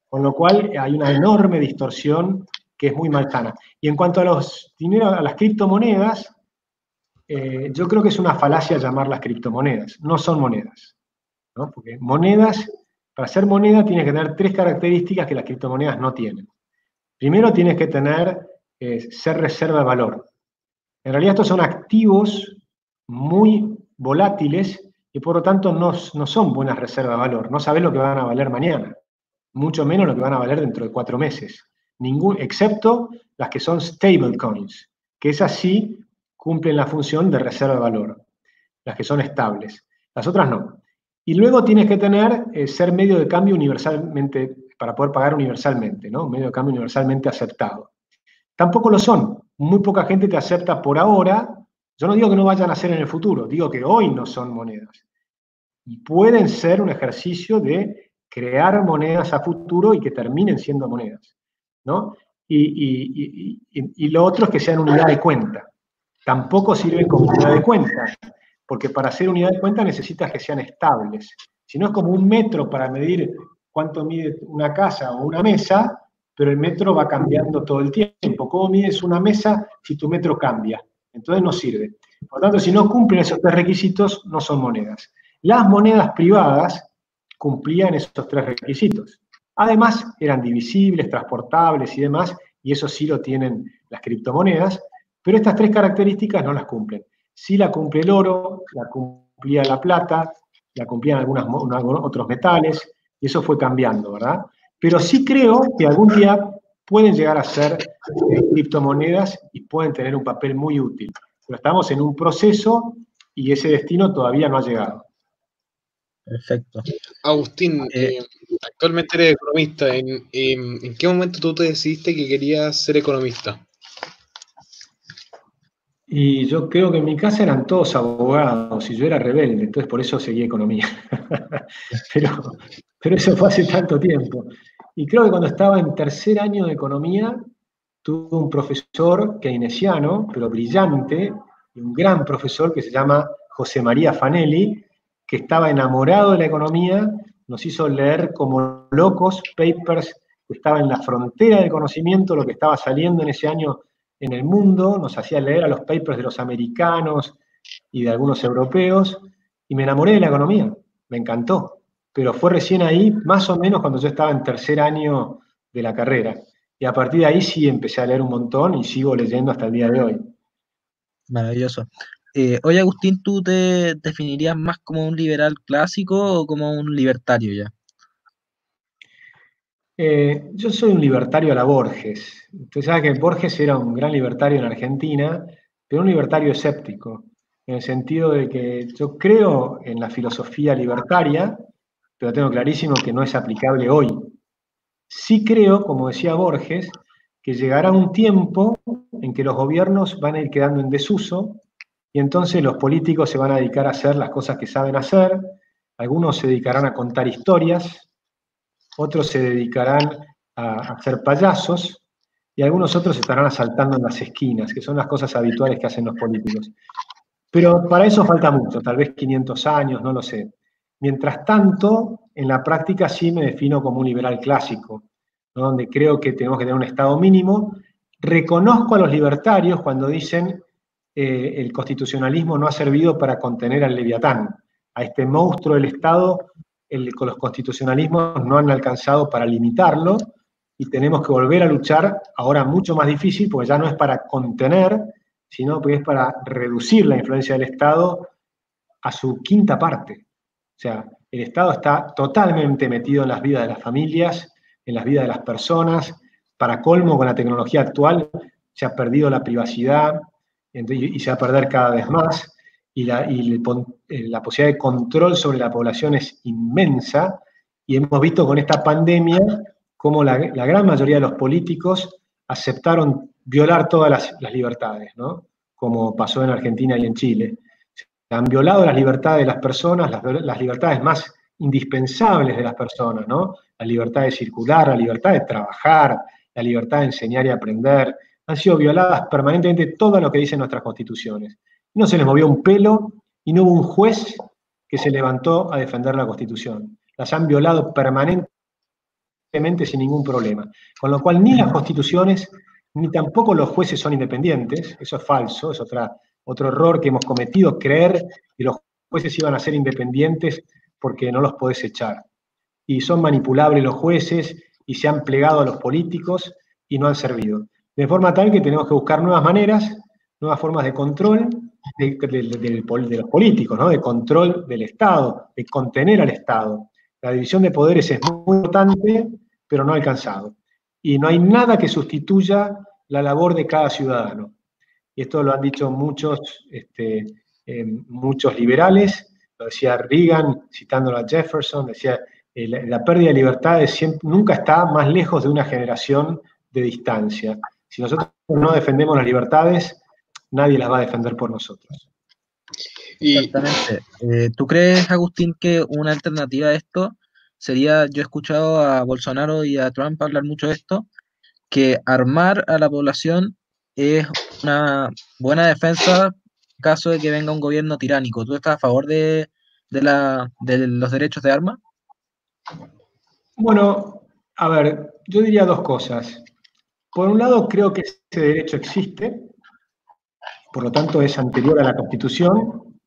Con lo cual hay una enorme distorsión que es muy malsana. Y en cuanto a los dinero, a las criptomonedas, eh, yo creo que es una falacia llamarlas criptomonedas. No son monedas. Porque monedas, para ser moneda, tienes que tener tres características que las criptomonedas no tienen. Primero, tienes que tener, eh, ser reserva de valor. En realidad, estos son activos muy volátiles y por lo tanto no, no son buenas reservas de valor. No sabes lo que van a valer mañana mucho menos lo que van a valer dentro de cuatro meses. Ningún, excepto las que son stable coins, que esas sí cumplen la función de reserva de valor, las que son estables. Las otras no. Y luego tienes que tener, eh, ser medio de cambio universalmente, para poder pagar universalmente, ¿no? Medio de cambio universalmente aceptado. Tampoco lo son. Muy poca gente te acepta por ahora. Yo no digo que no vayan a ser en el futuro, digo que hoy no son monedas. Y pueden ser un ejercicio de crear monedas a futuro y que terminen siendo monedas. ¿No? Y, lo otro es que sean unidad de cuenta. Tampoco sirven como unidad de cuenta, porque para ser unidad de cuenta necesitas que sean estables. Si no es como un metro para medir cuánto mide una casa o una mesa, pero el metro va cambiando todo el tiempo. ¿Cómo mides una mesa si tu metro cambia? Entonces no sirve. Por lo tanto, si no cumplen esos tres requisitos, no son monedas. Las monedas privadas cumplían esos tres requisitos. Además, eran divisibles, transportables y demás, y eso sí lo tienen las criptomonedas, pero estas tres características no las cumplen. Sí la cumple el oro, la cumplía la plata, la cumplían algunos otros metales, y eso fue cambiando, ¿verdad? Pero sí creo que algún día pueden llegar a ser eh, criptomonedas y pueden tener un papel muy útil. Pero estamos en un proceso y ese destino todavía no ha llegado. Perfecto. Agustín, eh, eh, actualmente eres economista. ¿En, qué momento tú te decidiste que querías ser economista? Y yo creo que en mi casa eran todos abogados y yo era rebelde, entonces por eso seguí economía. pero, pero eso fue hace tanto tiempo. Y creo que cuando estaba en tercer año de economía, tuve un profesor keynesiano, pero brillante, y un gran profesor que se llama José María Fanelli, que estaba enamorado de la economía, nos hizo leer como locos papers que estaban en la frontera del conocimiento, lo que estaba saliendo en ese año en el mundo, nos hacía leer a los papers de los americanos y de algunos europeos, y me enamoré de la economía, me encantó, pero fue recién ahí, más o menos cuando yo estaba en tercer año de la carrera, y a partir de ahí sí empecé a leer un montón y sigo leyendo hasta el día de hoy. Maravilloso. Eh, oye, Agustín, ¿tú te definirías más como un liberal clásico o como un libertario ya? Eh, yo soy un libertario a la Borges. Usted sabe que Borges era un gran libertario en Argentina, pero un libertario escéptico, en el sentido de que yo creo en la filosofía libertaria, pero tengo clarísimo que no es aplicable hoy. Sí creo, como decía Borges, que llegará un tiempo en que los gobiernos van a ir quedando en desuso y entonces los políticos se van a dedicar a hacer las cosas que saben hacer, algunos se dedicarán a contar historias, otros se dedicarán a hacer payasos, y algunos otros estarán asaltando en las esquinas, que son las cosas habituales que hacen los políticos. Pero para eso falta mucho, tal vez 500 años, no lo sé. Mientras tanto, en la práctica sí me defino como un liberal clásico. donde creo que tenemos que tener un Estado mínimo. Reconozco a los libertarios cuando dicen eh, el constitucionalismo no ha servido para contener al leviatán, a este monstruo del Estado, el, los constitucionalismos no han alcanzado para limitarlo y tenemos que volver a luchar, ahora mucho más difícil, porque ya no es para contener, sino que para reducir la influencia del Estado a su quinta parte. O sea, el Estado está totalmente metido en las vidas de las familias, en las vidas de las personas. Para colmo, con la tecnología actual, se ha perdido la privacidad y se va a perder cada vez más. Y, la, eh, la posibilidad de control sobre la población es inmensa. Y hemos visto con esta pandemia cómo la, gran mayoría de los políticos aceptaron violar todas las, libertades, ¿no? como pasó en Argentina y en Chile. Se han violado las libertades de las personas, las, libertades más indispensables de las personas, ¿no? La libertad de circular, la libertad de trabajar, la libertad de enseñar y aprender. Han sido violadas permanentemente todo lo que dicen nuestras constituciones. No se les movió un pelo y no hubo un juez que se levantó a defender la constitución. Las han violado permanentemente sin ningún problema. Con lo cual ni las constituciones ni tampoco los jueces son independientes, eso es falso, es otra, otro error que hemos cometido, creer que los jueces iban a ser independientes porque no los podés echar. Y son manipulables los jueces y se han plegado a los políticos y no han servido. De forma tal que tenemos que buscar nuevas maneras, nuevas formas de control de, los políticos, ¿no? de control del Estado, de contener al Estado. La división de poderes es muy importante, pero no alcanzado. Y no hay nada que sustituya la labor de cada ciudadano. Y esto lo han dicho muchos, este, eh, muchos liberales, lo decía Reagan, citándolo a Jefferson, decía, eh, la, pérdida de libertades nunca está más lejos de una generación de distancia. Si nosotros no defendemos las libertades, nadie las va a defender por nosotros. Exactamente. Eh, ¿Tú crees, Agustín, que una alternativa a esto sería, yo he escuchado a Bolsonaro y a Trump hablar mucho de esto, que armar a la población es una buena defensa en caso de que venga un gobierno tiránico. ¿Tú estás a favor de, la, de los derechos de arma? Bueno, a ver, yo diría dos cosas. Por un lado, creo que ese derecho existe, por lo tanto es anterior a la Constitución,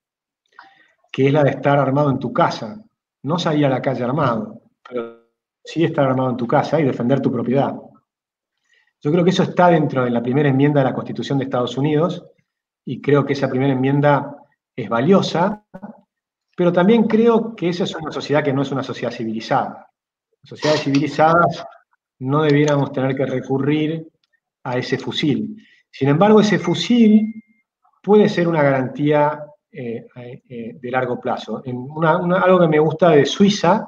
que es la de estar armado en tu casa, no salir a la calle armado, pero sí estar armado en tu casa y defender tu propiedad. Yo creo que eso está dentro de la primera enmienda de la Constitución de Estados Unidos y creo que esa primera enmienda es valiosa, pero también creo que esa es una sociedad que no es una sociedad civilizada. sociedades civilizadas no debiéramos tener que recurrir a ese fusil. Sin embargo, ese fusil puede ser una garantía eh, eh, de largo plazo. algo que me gusta de Suiza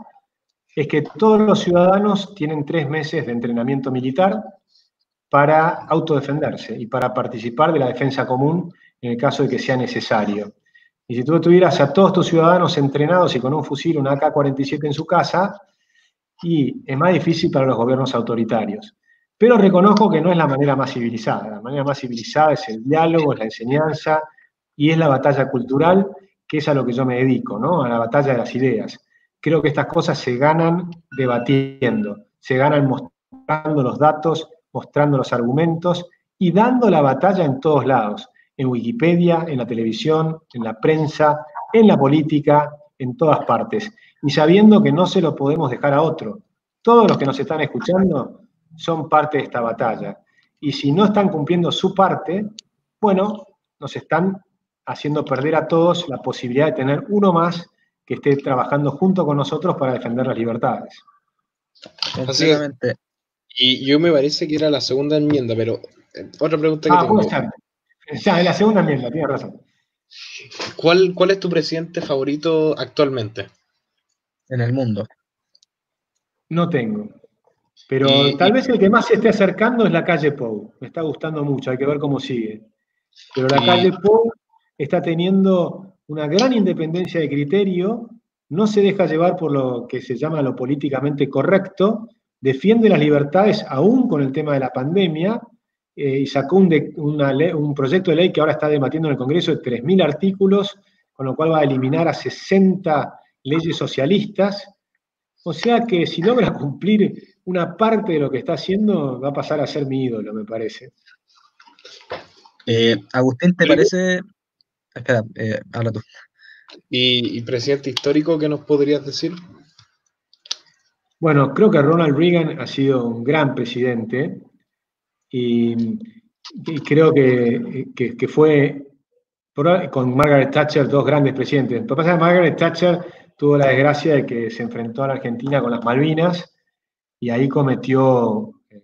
es que todos los ciudadanos tienen tres meses de entrenamiento militar para autodefenderse y para participar de la defensa común en el caso de que sea necesario. Y si tú tuvieras a todos tus ciudadanos entrenados y con un fusil, un AK-47 en su casa, y es más difícil para los gobiernos autoritarios. Pero reconozco que no es la manera más civilizada. La manera más civilizada es el diálogo, es la enseñanza y es la batalla cultural, que es a lo que yo me dedico, ¿no? A la batalla de las ideas. Creo que estas cosas se ganan debatiendo, se ganan mostrando los datos, mostrando los argumentos y dando la batalla en todos lados, en Wikipedia, en la televisión, en la prensa, en la política, en todas partes, y sabiendo que no se lo podemos dejar a otro. Todos los que nos están escuchando son parte de esta batalla. Y si no están cumpliendo su parte, bueno, nos están haciendo perder a todos la posibilidad de tener uno más que esté trabajando junto con nosotros para defender las libertades. Básicamente, y yo me parece que era la segunda enmienda, pero eh, otra pregunta que ah, tengo. Ya, es la segunda enmienda, tienes razón. ¿Cuál, ¿Cuál es tu presidente favorito actualmente? En el mundo. No tengo. Pero tal vez el que más se esté acercando es la calle Pou. Me está gustando mucho, hay que ver cómo sigue. Pero la calle Pou está teniendo una gran independencia de criterio, no se deja llevar por lo que se llama lo políticamente correcto, defiende las libertades aún con el tema de la pandemia eh, y sacó un, un, proyecto de ley que ahora está debatiendo en el Congreso de 3.000 artículos, con lo cual va a eliminar a 60 leyes socialistas. O sea que si logra cumplir una parte de lo que está haciendo va a pasar a ser mi ídolo, me parece. Eh, Agustín, ¿te parece? Espera, eh, habla tú. ¿Y, presidente histórico qué nos podrías decir? Bueno, creo que Ronald Reagan ha sido un gran presidente y, creo que, que, fue con Margaret Thatcher dos grandes presidentes. Lo que pasa es que Margaret Thatcher tuvo la desgracia de que se enfrentó a la Argentina con las Malvinas y ahí cometió, eh,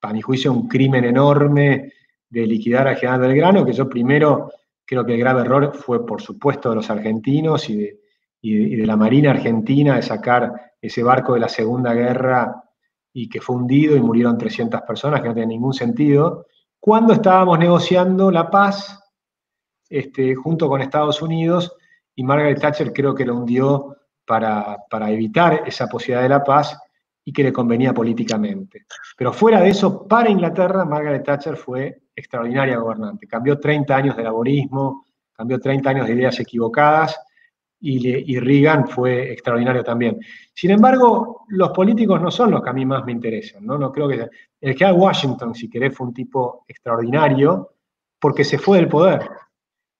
para mi juicio, un crimen enorme de liquidar a general Belgrano, que yo primero creo que el grave error fue, por supuesto, de los argentinos y de, la Marina Argentina de sacar ese barco de la Segunda Guerra y que fue hundido y murieron 300 personas, que no tiene ningún sentido, cuando estábamos negociando la paz este, junto con Estados Unidos y Margaret Thatcher creo que lo hundió para, para evitar esa posibilidad de la paz y que le convenía políticamente. Pero fuera de eso, para Inglaterra, Margaret Thatcher fue extraordinaria gobernante. Cambió 30 años de laborismo, cambió 30 años de ideas equivocadas y, Reagan fue extraordinario también. Sin embargo, los políticos no son los que a mí más me interesan. No, no creo que el que Washington, si querés, fue un tipo extraordinario porque se fue del poder.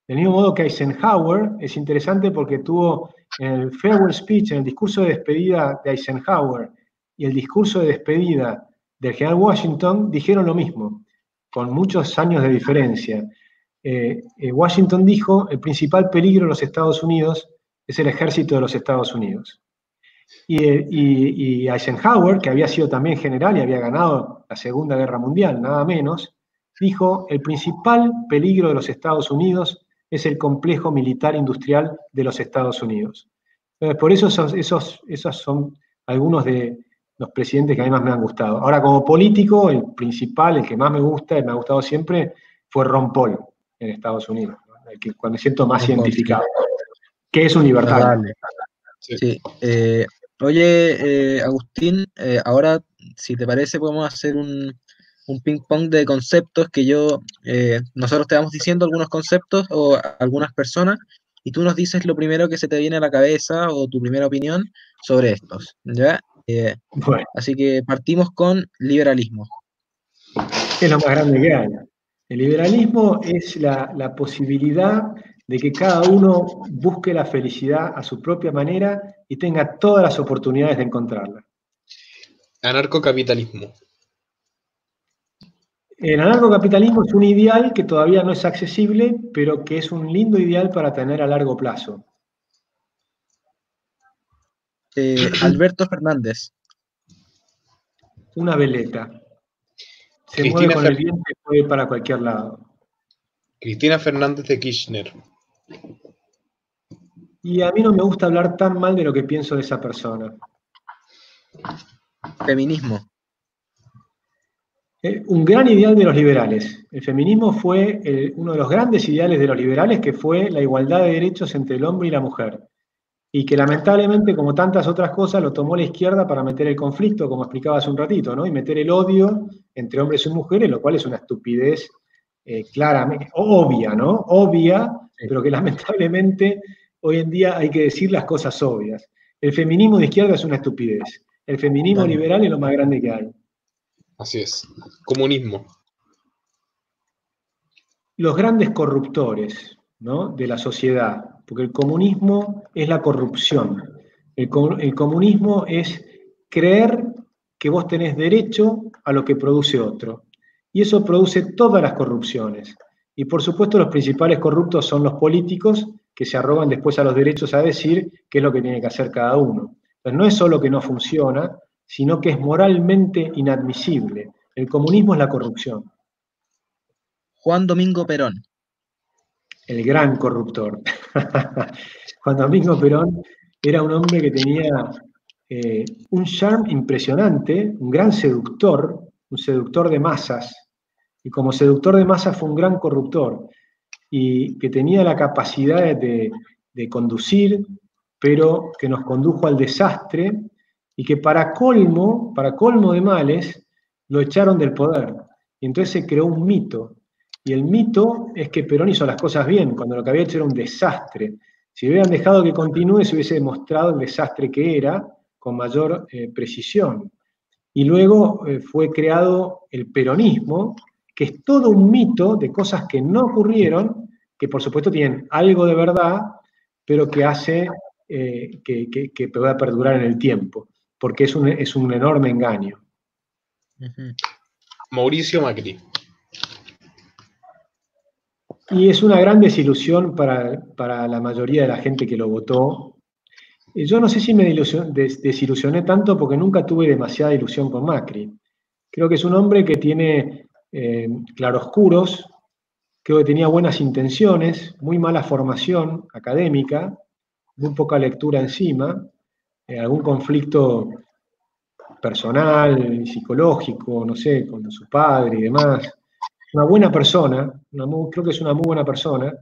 Del mismo modo que Eisenhower es interesante porque tuvo el farewell speech, en el discurso de despedida de Eisenhower y el discurso de despedida del general Washington, dijeron lo mismo con muchos años de diferencia. Eh, eh, Washington dijo, el principal peligro de los Estados Unidos es el ejército de los Estados Unidos. Eh, y, Eisenhower, que había sido también general y había ganado la Segunda Guerra Mundial, nada menos, dijo, el principal peligro de los Estados Unidos es el complejo militar industrial de los Estados Unidos. por eso esos, esos, esos son algunos de, los presidentes que a mí más me han gustado. Ahora, como político, el principal, el que más me gusta y me ha gustado siempre, fue Ron Paul en Estados Unidos, el que cuando me siento más identificado, que es un libertario. Sí. Eh, oye, eh, Agustín, eh, ahora, si te parece, podemos hacer un, un ping-pong de conceptos que yo, nosotros te vamos diciendo algunos conceptos o algunas personas, y tú nos dices lo primero que se te viene a la cabeza o tu primera opinión sobre estos. ¿ya? Eh, así que partimos con liberalismo. Es lo más grande que hay. El liberalismo es la, posibilidad de que cada uno busque la felicidad a su propia manera y tenga todas las oportunidades de encontrarla. Anarcocapitalismo. El anarcocapitalismo es un ideal que todavía no es accesible, pero que es un lindo ideal para tener a largo plazo. Eh, Alberto Fernández. Una veleta. Se mueve con el viento y puede para cualquier lado. Cristina Fernández de Kirchner. Y a mí no me gusta hablar tan mal de lo que pienso de esa persona. Feminismo. Eh, un gran ideal de los liberales. El feminismo fue uno de los grandes ideales de los liberales, que fue la igualdad de derechos entre el hombre y la mujer y que lamentablemente, como tantas otras cosas, lo tomó la izquierda para meter el conflicto, como explicaba hace un ratito, ¿no? y meter el odio entre hombres y mujeres, lo cual es una estupidez eh, claramente, obvia, ¿no? Obvia, pero que lamentablemente hoy en día hay que decir las cosas obvias. El feminismo de izquierda es una estupidez. El feminismo liberal es lo más grande que hay. Así es. Comunismo. Los grandes corruptores ¿no? de la sociedad, porque el comunismo es la corrupción. El, comunismo es creer que vos tenés derecho a lo que produce otro. Y eso produce todas las corrupciones. Y por supuesto los principales corruptos son los políticos que se arrogan después a los derechos a decir qué es lo que tiene que hacer cada uno. Entonces no es solo que no funciona, sino que es moralmente inadmisible. El comunismo es la corrupción. Juan Domingo Perón el gran corruptor. Juan Domingo Perón era un hombre que tenía eh, un charme impresionante, un gran seductor, un seductor de masas, y como seductor de masas fue un gran corruptor, y que tenía la capacidad de, de conducir, pero que nos condujo al desastre, y que para colmo, para colmo de males, lo echaron del poder. Y entonces se creó un mito, y el mito es que Perón hizo las cosas bien, cuando lo que había hecho era un desastre. Si hubieran dejado que continúe, se hubiese demostrado el desastre que era con mayor eh, precisión. y luego eh, fue creado el peronismo, que es todo un mito de cosas que no ocurrieron, que por supuesto tienen algo de verdad, pero que hace eh, que, pueda perdurar en el tiempo, porque es un, es un enorme engaño. Mauricio Macri. Y es una gran desilusión para, para, la mayoría de la gente que lo votó. Yo no sé si me desilusioné tanto porque nunca tuve demasiada ilusión con Macri. Creo que es un hombre que tiene eh, claroscuros, creo que tenía buenas intenciones, muy mala formación académica, muy poca lectura encima, eh, algún conflicto personal, psicológico, no sé, con su padre y demás una buena persona, creo que es una muy buena persona,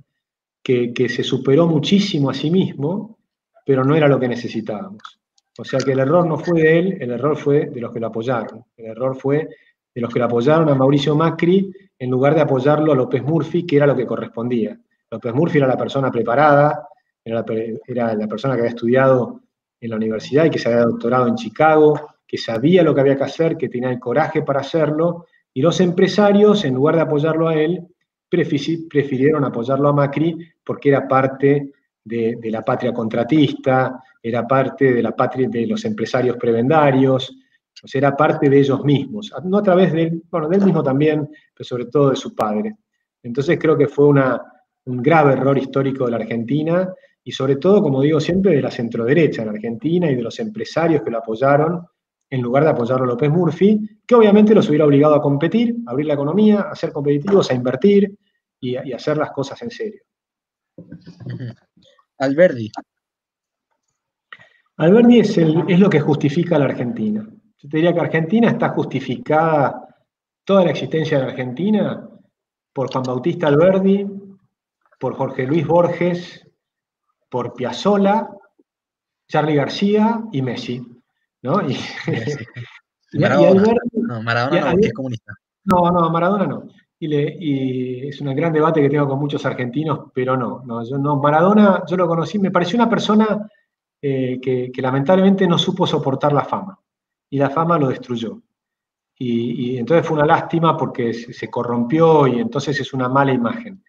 que, se superó muchísimo a sí mismo, pero no era lo que necesitábamos. O sea que el error no fue de él, el error fue de los que lo apoyaron. El error fue de los que lo apoyaron a Mauricio Macri en lugar de apoyarlo a López Murphy, que era lo que correspondía. López Murphy era la persona preparada, era la persona que había estudiado en la universidad y que se había doctorado en Chicago, que sabía lo que había que hacer, que tenía el coraje para hacerlo, y los empresarios, en lugar de apoyarlo a él, prefirieron apoyarlo a Macri porque era parte de, la patria contratista, era parte de la patria de los empresarios prebendarios, o sea, era parte de ellos mismos, no a través de él, bueno, de mismo también, pero sobre todo de su padre. Entonces creo que fue una, un grave error histórico de la Argentina y sobre todo, como digo siempre, de la centroderecha en Argentina y de los empresarios que lo apoyaron en lugar de apoyarlo a López Murphy, que obviamente los hubiera obligado a competir, a abrir la economía, a ser competitivos, a invertir y, a hacer las cosas en serio. Alberdi. Alberdi es, es lo que justifica a la Argentina. Yo te diría que Argentina está justificada, toda la existencia de la Argentina, por Juan Bautista Alberdi, por Jorge Luis Borges, por Piazzolla, Charlie García y Messi. ¿no? Y, Maradona, no, Maradona no, es comunista. No, no, Maradona no. Y, es un gran debate que tengo con muchos argentinos, pero no, no, yo no, Maradona, yo lo conocí, me pareció una persona eh, que, lamentablemente no supo soportar la fama, y la fama lo destruyó. Y, entonces fue una lástima porque se, corrompió y entonces es una mala imagen,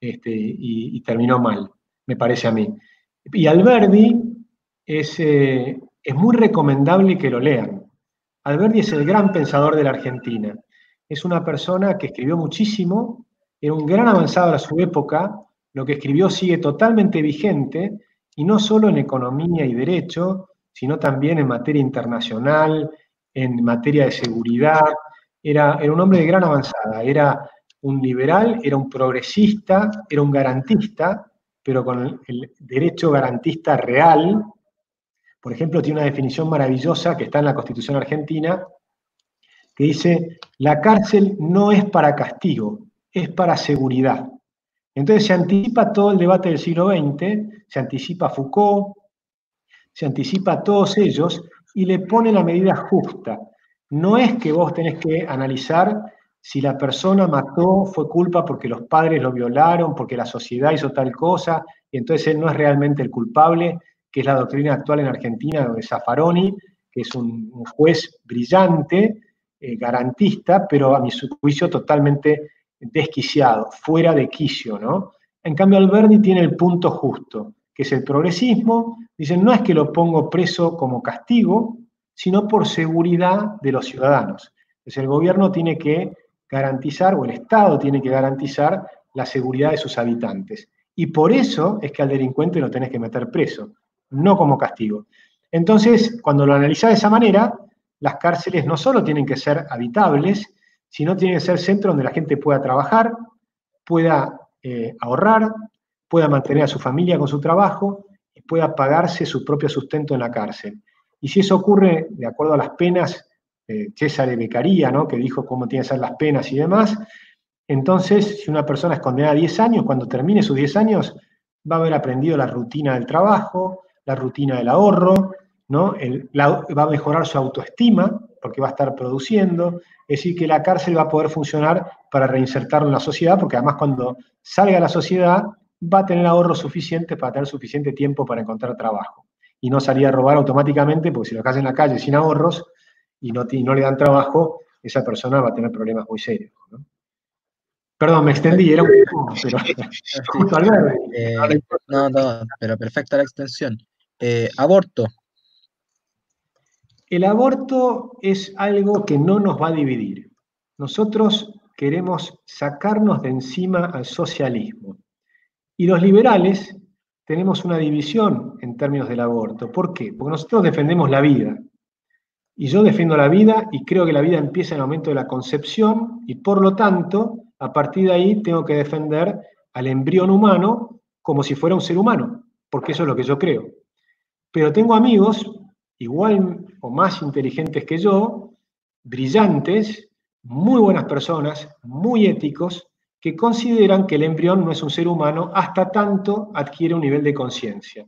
este, y, terminó mal, me parece a mí. Y Alberdi es, eh, es muy recomendable que lo lean. Alberti es el gran pensador de la Argentina. Es una persona que escribió muchísimo, era un gran avanzado a su época, lo que escribió sigue totalmente vigente, y no solo en economía y derecho, sino también en materia internacional, en materia de seguridad. Era, era un hombre de gran avanzada, era un liberal, era un progresista, era un garantista, pero con el derecho garantista real, por ejemplo, tiene una definición maravillosa que está en la Constitución argentina, que dice, la cárcel no es para castigo, es para seguridad. Entonces se anticipa todo el debate del siglo XX, se anticipa Foucault, se anticipa a todos ellos y le pone la medida justa. No es que vos tenés que analizar si la persona mató, fue culpa porque los padres lo violaron, porque la sociedad hizo tal cosa, y entonces él no es realmente el culpable, que es la doctrina actual en Argentina de Zaffaroni, que es un, juez brillante, eh, garantista, pero a mi juicio totalmente desquiciado, fuera de quicio, ¿no? En cambio, Alberti tiene el punto justo, que es el progresismo. Dicen, no es que lo pongo preso como castigo, sino por seguridad de los ciudadanos. Entonces, el gobierno tiene que garantizar, o el Estado tiene que garantizar la seguridad de sus habitantes. Y por eso es que al delincuente lo tenés que meter preso, no como castigo. Entonces, cuando lo analizás de esa manera, las cárceles no solo tienen que ser habitables, sino tienen que ser centros donde la gente pueda trabajar, pueda eh, ahorrar, pueda mantener a su familia con su trabajo y pueda pagarse su propio sustento en la cárcel. Y si eso ocurre de acuerdo a las penas, eh, César de Becaría, ¿no? que dijo cómo tienen que ser las penas y demás, entonces si una persona es condenada a 10 años, cuando termine sus 10 años va a haber aprendido la rutina del trabajo, la rutina del ahorro, ¿no? va a mejorar su autoestima porque va a estar produciendo, es decir, que la cárcel va a poder funcionar para reinsertarlo en la sociedad, porque además cuando salga a la sociedad va a tener ahorro suficiente para tener suficiente tiempo para encontrar trabajo y no salir a robar automáticamente, porque si lo haces en la calle sin ahorros, y no, no le dan trabajo, esa persona va a tener problemas muy serios. Perdón, me extendí, era un poco, pero justo al eh, no, no, pero perfecta la extensión. Eh, aborto. El aborto es algo que no nos va a dividir. Nosotros queremos sacarnos de encima al socialismo. Y los liberales tenemos una división en términos del aborto. ¿Por qué? Porque nosotros defendemos la vida. Y yo defiendo la vida y creo que la vida empieza en el momento de la concepción y por lo tanto, a partir de ahí tengo que defender al embrión humano como si fuera un ser humano, porque eso es lo que yo creo. Pero tengo amigos igual o más inteligentes que yo, brillantes, muy buenas personas, muy éticos, que consideran que el embrión no es un ser humano hasta tanto adquiere un nivel de conciencia.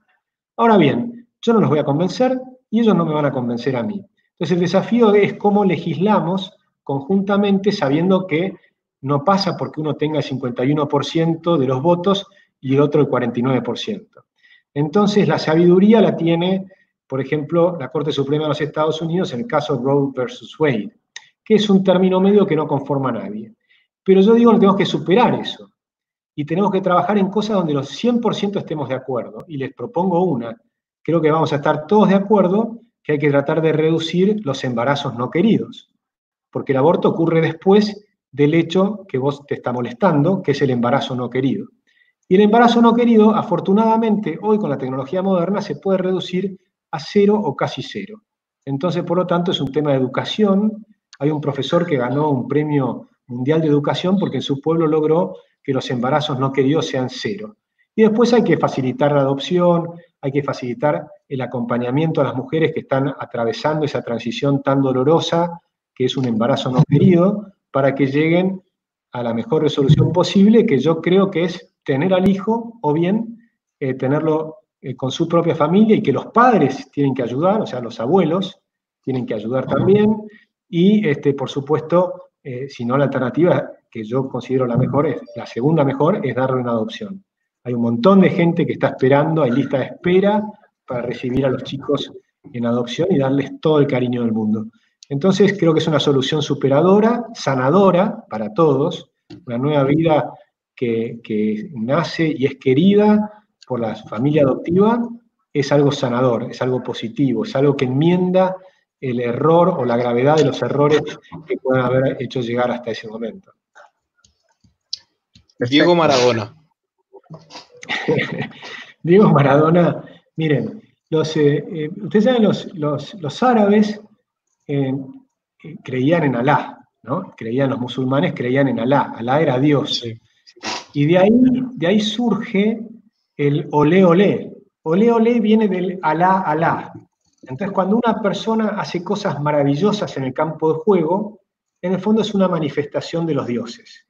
Ahora bien, yo no los voy a convencer y ellos no me van a convencer a mí. Entonces el desafío es cómo legislamos conjuntamente sabiendo que no pasa porque uno tenga el 51% de los votos y el otro el 49%. Entonces la sabiduría la tiene, por ejemplo, la Corte Suprema de los Estados Unidos en el caso Roe versus Wade, que es un término medio que no conforma a nadie. Pero yo digo que tenemos que superar eso. Y tenemos que trabajar en cosas donde los 100% estemos de acuerdo. Y les propongo una. Creo que vamos a estar todos de acuerdo que hay que tratar de reducir los embarazos no queridos. Porque el aborto ocurre después del hecho que vos te está molestando, que es el embarazo no querido. Y el embarazo no querido, afortunadamente, hoy con la tecnología moderna se puede reducir a cero o casi cero. Entonces, por lo tanto, es un tema de educación. Hay un profesor que ganó un premio Mundial de Educación porque en su pueblo logró que los embarazos no queridos sean cero. Y después hay que facilitar la adopción, hay que facilitar el acompañamiento a las mujeres que están atravesando esa transición tan dolorosa que es un embarazo no querido, para que lleguen a la mejor resolución posible, que yo creo que es tener al hijo o bien eh, tenerlo eh, con su propia familia y que los padres tienen que ayudar, o sea, los abuelos tienen que ayudar también, y este, por supuesto eh, si no la alternativa que yo considero la mejor, es, la segunda mejor, es darle una adopción. Hay un montón de gente que está esperando, hay lista de espera para recibir a los chicos en adopción y darles todo el cariño del mundo. Entonces creo que es una solución superadora, sanadora para todos, una nueva vida que, nace y es querida por la familia adoptiva, es algo sanador, es algo positivo, es algo que enmienda el error o la gravedad de los errores que pueden haber hecho llegar hasta ese momento. Diego Maradona. Diego Maradona, miren, los, eh, eh, ustedes saben, los, árabes eh, creían en Alá, ¿no? Creían los musulmanes, creían en Alá, Alá era Dios. Y de ahí, de ahí surge el olé olé. Olé olé viene del Alá Alá, entonces, cuando una persona hace cosas maravillosas en el campo de juego, en el fondo es una manifestación de los dioses.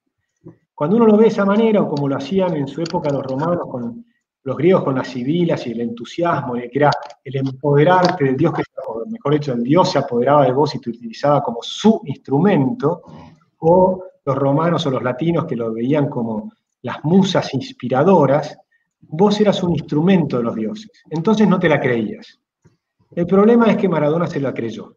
Cuando uno lo ve de esa manera, o como lo hacían en su época los romanos con los griegos con las sibilas y el entusiasmo, que era el empoderarte del dios, que, o mejor dicho, el dios se apoderaba de vos y te utilizaba como su instrumento, o los romanos o los latinos que lo veían como las musas inspiradoras, vos eras un instrumento de los dioses. Entonces no te la creías. El problema es que Maradona se la creyó.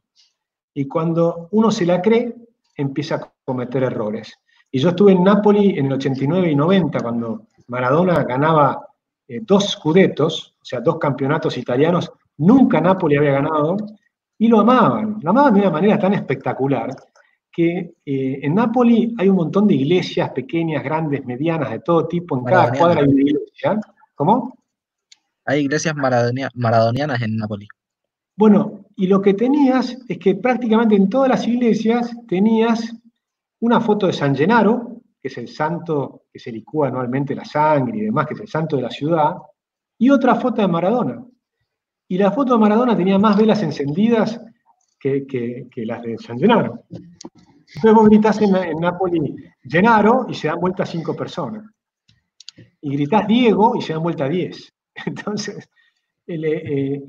Y cuando uno se la cree, empieza a cometer errores. Y yo estuve en Nápoli en el 89 y 90, cuando Maradona ganaba eh, dos scudetos, o sea, dos campeonatos italianos, nunca Nápoli había ganado, y lo amaban, lo amaban de una manera tan espectacular que eh, en Nápoli hay un montón de iglesias pequeñas, grandes, medianas, de todo tipo, en cada cuadra hay una iglesia. ¿Cómo? Hay iglesias maradonianas en Nápoli. Bueno, y lo que tenías es que prácticamente en todas las iglesias tenías una foto de San Gennaro, que es el santo que se licúa anualmente la sangre y demás, que es el santo de la ciudad, y otra foto de Maradona. Y la foto de Maradona tenía más velas encendidas que, las de San Gennaro. Entonces vos gritás en, en Nápoles Gennaro y se dan vuelta cinco personas. Y gritás Diego y se dan vuelta diez. Entonces, el, eh,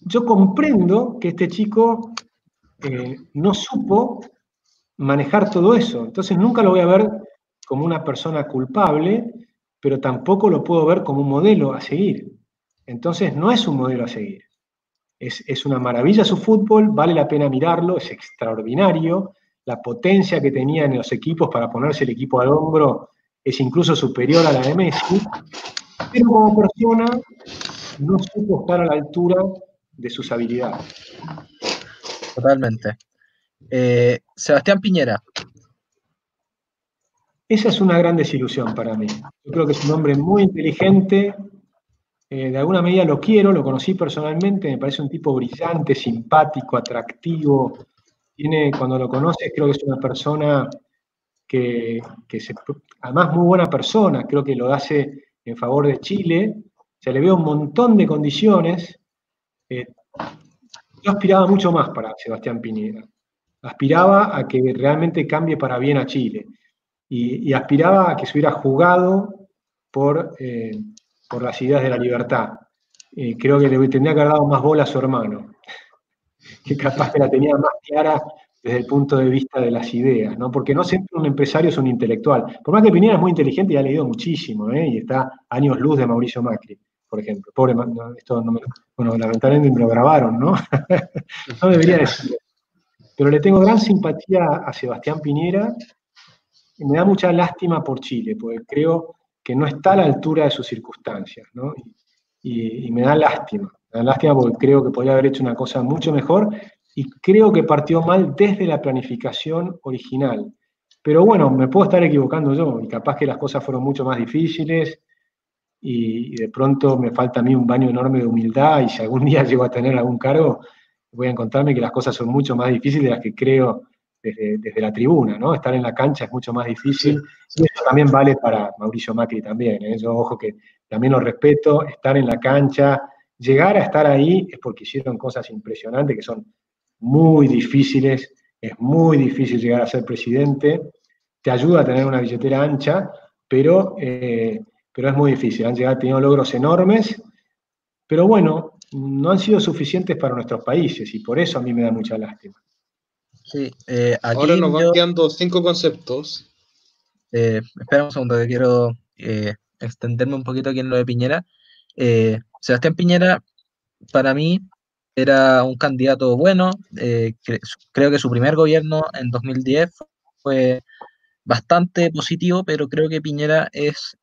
yo comprendo que este chico eh, no supo manejar todo eso. Entonces nunca lo voy a ver como una persona culpable, pero tampoco lo puedo ver como un modelo a seguir. Entonces no es un modelo a seguir. Es, una maravilla su fútbol, vale la pena mirarlo, es extraordinario. La potencia que tenía en los equipos para ponerse el equipo al hombro es incluso superior a la de Messi. Pero como persona no supo estar a la altura de sus habilidades. Totalmente. Eh, Sebastián Piñera. Esa es una gran desilusión para mí. Yo creo que es un hombre muy inteligente, eh, de alguna medida lo quiero, lo conocí personalmente, me parece un tipo brillante, simpático, atractivo. Tiene, cuando lo conoces, creo que es una persona que, se, además muy buena persona, creo que lo hace en favor de Chile. Se le ve un montón de condiciones. Eh, yo aspiraba mucho más para Sebastián Piñera. Aspiraba a que realmente cambie para bien a Chile. Y, aspiraba a que se hubiera jugado por, eh, por las ideas de la libertad. creo que le tendría que haber dado más bola a su hermano, que capaz que la tenía más clara desde el punto de vista de las ideas, ¿no? Porque no siempre un empresario es un intelectual. Por más que Piñera es muy inteligente y ha leído muchísimo, ¿eh? y está años luz de Mauricio Macri, por ejemplo. Pobre, esto no me, bueno, lamentablemente me lo grabaron, ¿no? no debería decirlo. Pero le tengo gran simpatía a Sebastián Piñera y me da mucha lástima por Chile, porque creo que no está a la altura de sus circunstancias, ¿no? Y, me da lástima, me da lástima porque creo que podría haber hecho una cosa mucho mejor y creo que partió mal desde la planificación original. Pero bueno, me puedo estar equivocando yo y capaz que las cosas fueron mucho más difíciles y, de pronto me falta a mí un baño enorme de humildad y si algún día llego a tener algún cargo, voy a encontrarme que las cosas son mucho más difíciles de las que creo desde, la tribuna, ¿no? Estar en la cancha es mucho más difícil. Y eso también vale para Mauricio Macri también, ¿eh? Yo, ojo que también lo respeto, estar en la cancha, llegar a estar ahí es porque hicieron cosas impresionantes que son muy difíciles, es muy difícil llegar a ser presidente, te ayuda a tener una billetera ancha, pero, eh, pero es muy difícil, han llegado, tenido logros enormes, pero bueno, no han sido suficientes para nuestros países y por eso a mí me da mucha lástima. Sí, eh, Ahora nos van quedando cinco conceptos. Eh, espera un segundo, que quiero eh, extenderme un poquito aquí en lo de Piñera. Sebastián Piñera, para mí, era un candidato bueno. creo que su primer gobierno en 2010 fue bastante positivo, pero creo que Piñera es,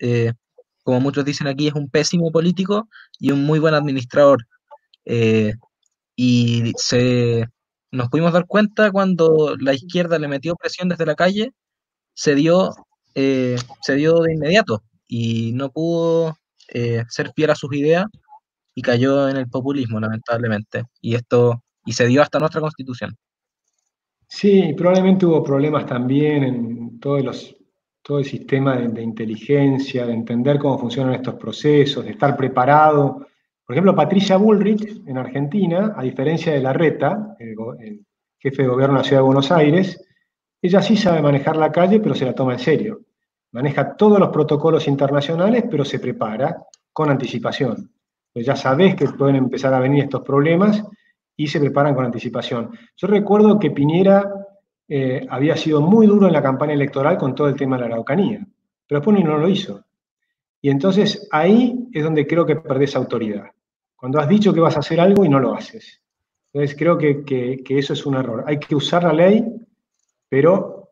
como muchos dicen aquí, es un pésimo político y un muy buen administrador. Y se nos pudimos dar cuenta cuando la izquierda le metió presión desde la calle, se dio, eh, se dio de inmediato y no pudo eh, ser fiel a sus ideas y cayó en el populismo, lamentablemente. Y esto, y se dio hasta nuestra constitución. Sí, probablemente hubo problemas también en todos los, todo el sistema de, de, inteligencia, de entender cómo funcionan estos procesos, de estar preparado por ejemplo, Patricia Bullrich en Argentina, a diferencia de Larreta, el, el jefe de gobierno de la Ciudad de Buenos Aires, ella sí sabe manejar la calle, pero se la toma en serio. Maneja todos los protocolos internacionales, pero se prepara con anticipación. Pues ya sabes que pueden empezar a venir estos problemas y se preparan con anticipación. Yo recuerdo que Piñera eh, había sido muy duro en la campaña electoral con todo el tema de la Araucanía, pero después no lo hizo. Y entonces ahí es donde creo que perdés autoridad cuando has dicho que vas a hacer algo y no lo haces. Entonces creo que, eso es un error. Hay que usar la ley, pero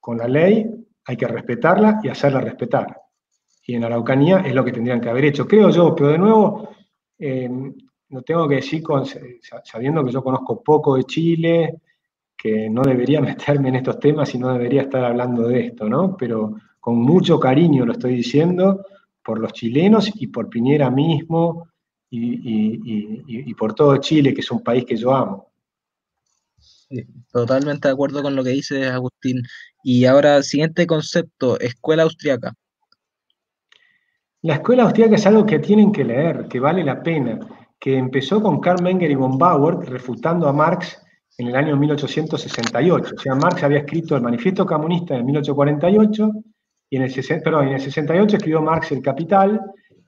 con la ley hay que respetarla y hacerla respetar. Y en Araucanía es lo que tendrían que haber hecho, creo yo, pero de nuevo, eh, tengo que decir, sabiendo que yo conozco poco de Chile, que no debería meterme en estos temas y no debería estar hablando de esto, ¿no? Pero con mucho cariño lo estoy diciendo por los chilenos y por Piñera mismo, y, por todo Chile, que es un país que yo amo. totalmente de acuerdo con lo que dice Agustín. Y ahora, siguiente concepto, escuela austriaca. La escuela austriaca es algo que tienen que leer, que vale la pena, que empezó con Karl Menger y von Bauer refutando a Marx en el año 1868. O sea, Marx había escrito el Manifiesto Comunista en 1848 y en el, perdón, en el 68 escribió Marx El Capital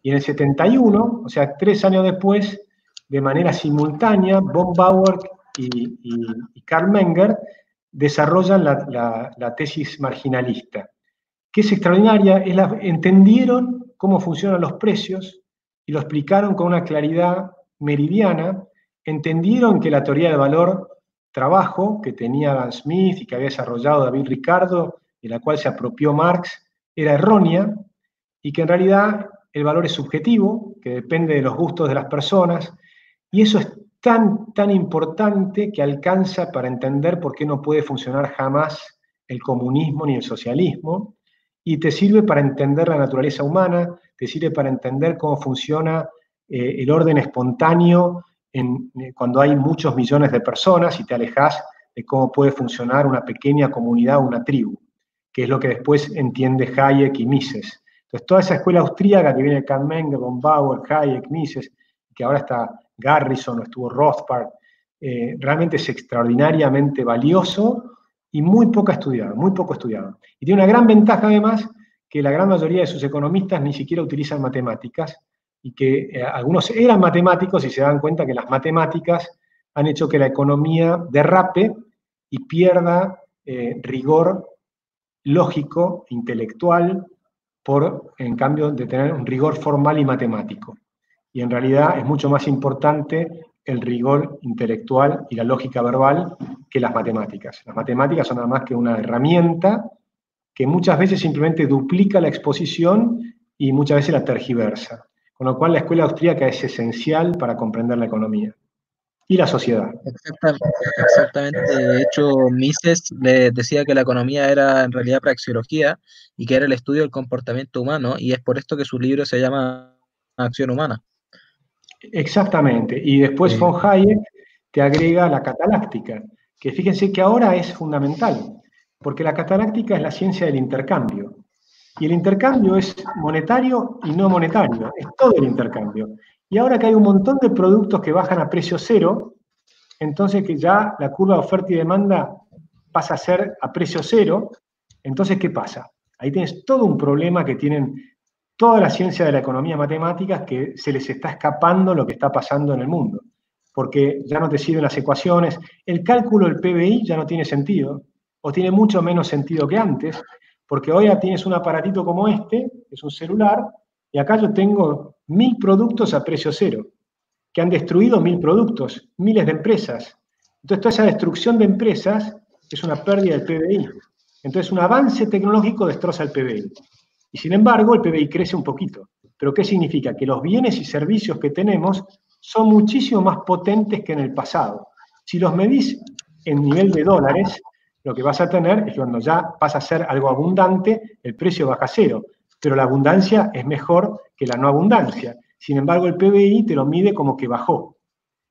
y en el 71, o sea, tres años después, de manera simultánea, von Bauer y, Karl Menger desarrollan la, tesis marginalista, que es extraordinaria, es la, entendieron cómo funcionan los precios y lo explicaron con una claridad meridiana, entendieron que la teoría del valor trabajo que tenía Adam Smith y que había desarrollado David Ricardo, de la cual se apropió Marx, era errónea y que en realidad el valor es subjetivo, que depende de los gustos de las personas, y eso es tan, tan importante que alcanza para entender por qué no puede funcionar jamás el comunismo ni el socialismo, y te sirve para entender la naturaleza humana, te sirve para entender cómo funciona eh, el orden espontáneo en, eh, cuando hay muchos millones de personas y te alejas de cómo puede funcionar una pequeña comunidad o una tribu, que es lo que después entiende Hayek y Mises. Entonces, toda esa escuela austríaca que viene de Menger, von Bauer, Hayek, Mises, que ahora está Garrison o estuvo Rothbard, eh, realmente es extraordinariamente valioso y muy poco estudiado, muy poco estudiado. Y tiene una gran ventaja además que la gran mayoría de sus economistas ni siquiera utilizan matemáticas y que eh, algunos eran matemáticos y se dan cuenta que las matemáticas han hecho que la economía derrape y pierda eh, rigor lógico, intelectual, por, en cambio, de tener un rigor formal y matemático. Y en realidad es mucho más importante el rigor intelectual y la lógica verbal que las matemáticas. Las matemáticas son nada más que una herramienta que muchas veces simplemente duplica la exposición y muchas veces la tergiversa. Con lo cual la escuela austríaca es esencial para comprender la economía y la sociedad. Exactamente, De hecho, Mises le decía que la economía era en realidad praxeología y que era el estudio del comportamiento humano, y es por esto que su libro se llama Acción Humana. Exactamente. Y después von Hayek te agrega la cataláctica, que fíjense que ahora es fundamental, porque la cataláctica es la ciencia del intercambio. Y el intercambio es monetario y no monetario, es todo el intercambio. Y ahora que hay un montón de productos que bajan a precio cero, entonces que ya la curva de oferta y demanda pasa a ser a precio cero, entonces ¿qué pasa? Ahí tienes todo un problema que tienen toda la ciencia de la economía matemática que se les está escapando lo que está pasando en el mundo, porque ya no te sirven las ecuaciones, el cálculo del PBI ya no tiene sentido, o tiene mucho menos sentido que antes, porque hoy ya tienes un aparatito como este, es un celular, y acá yo tengo mil productos a precio cero, que han destruido mil productos, miles de empresas. Entonces, toda esa destrucción de empresas es una pérdida del PBI. Entonces, un avance tecnológico destroza el PBI. Y sin embargo, el PBI crece un poquito. ¿Pero qué significa? Que los bienes y servicios que tenemos son muchísimo más potentes que en el pasado. Si los medís en nivel de dólares, lo que vas a tener es cuando ya pasa a ser algo abundante, el precio baja a cero pero la abundancia es mejor que la no abundancia. Sin embargo, el PBI te lo mide como que bajó.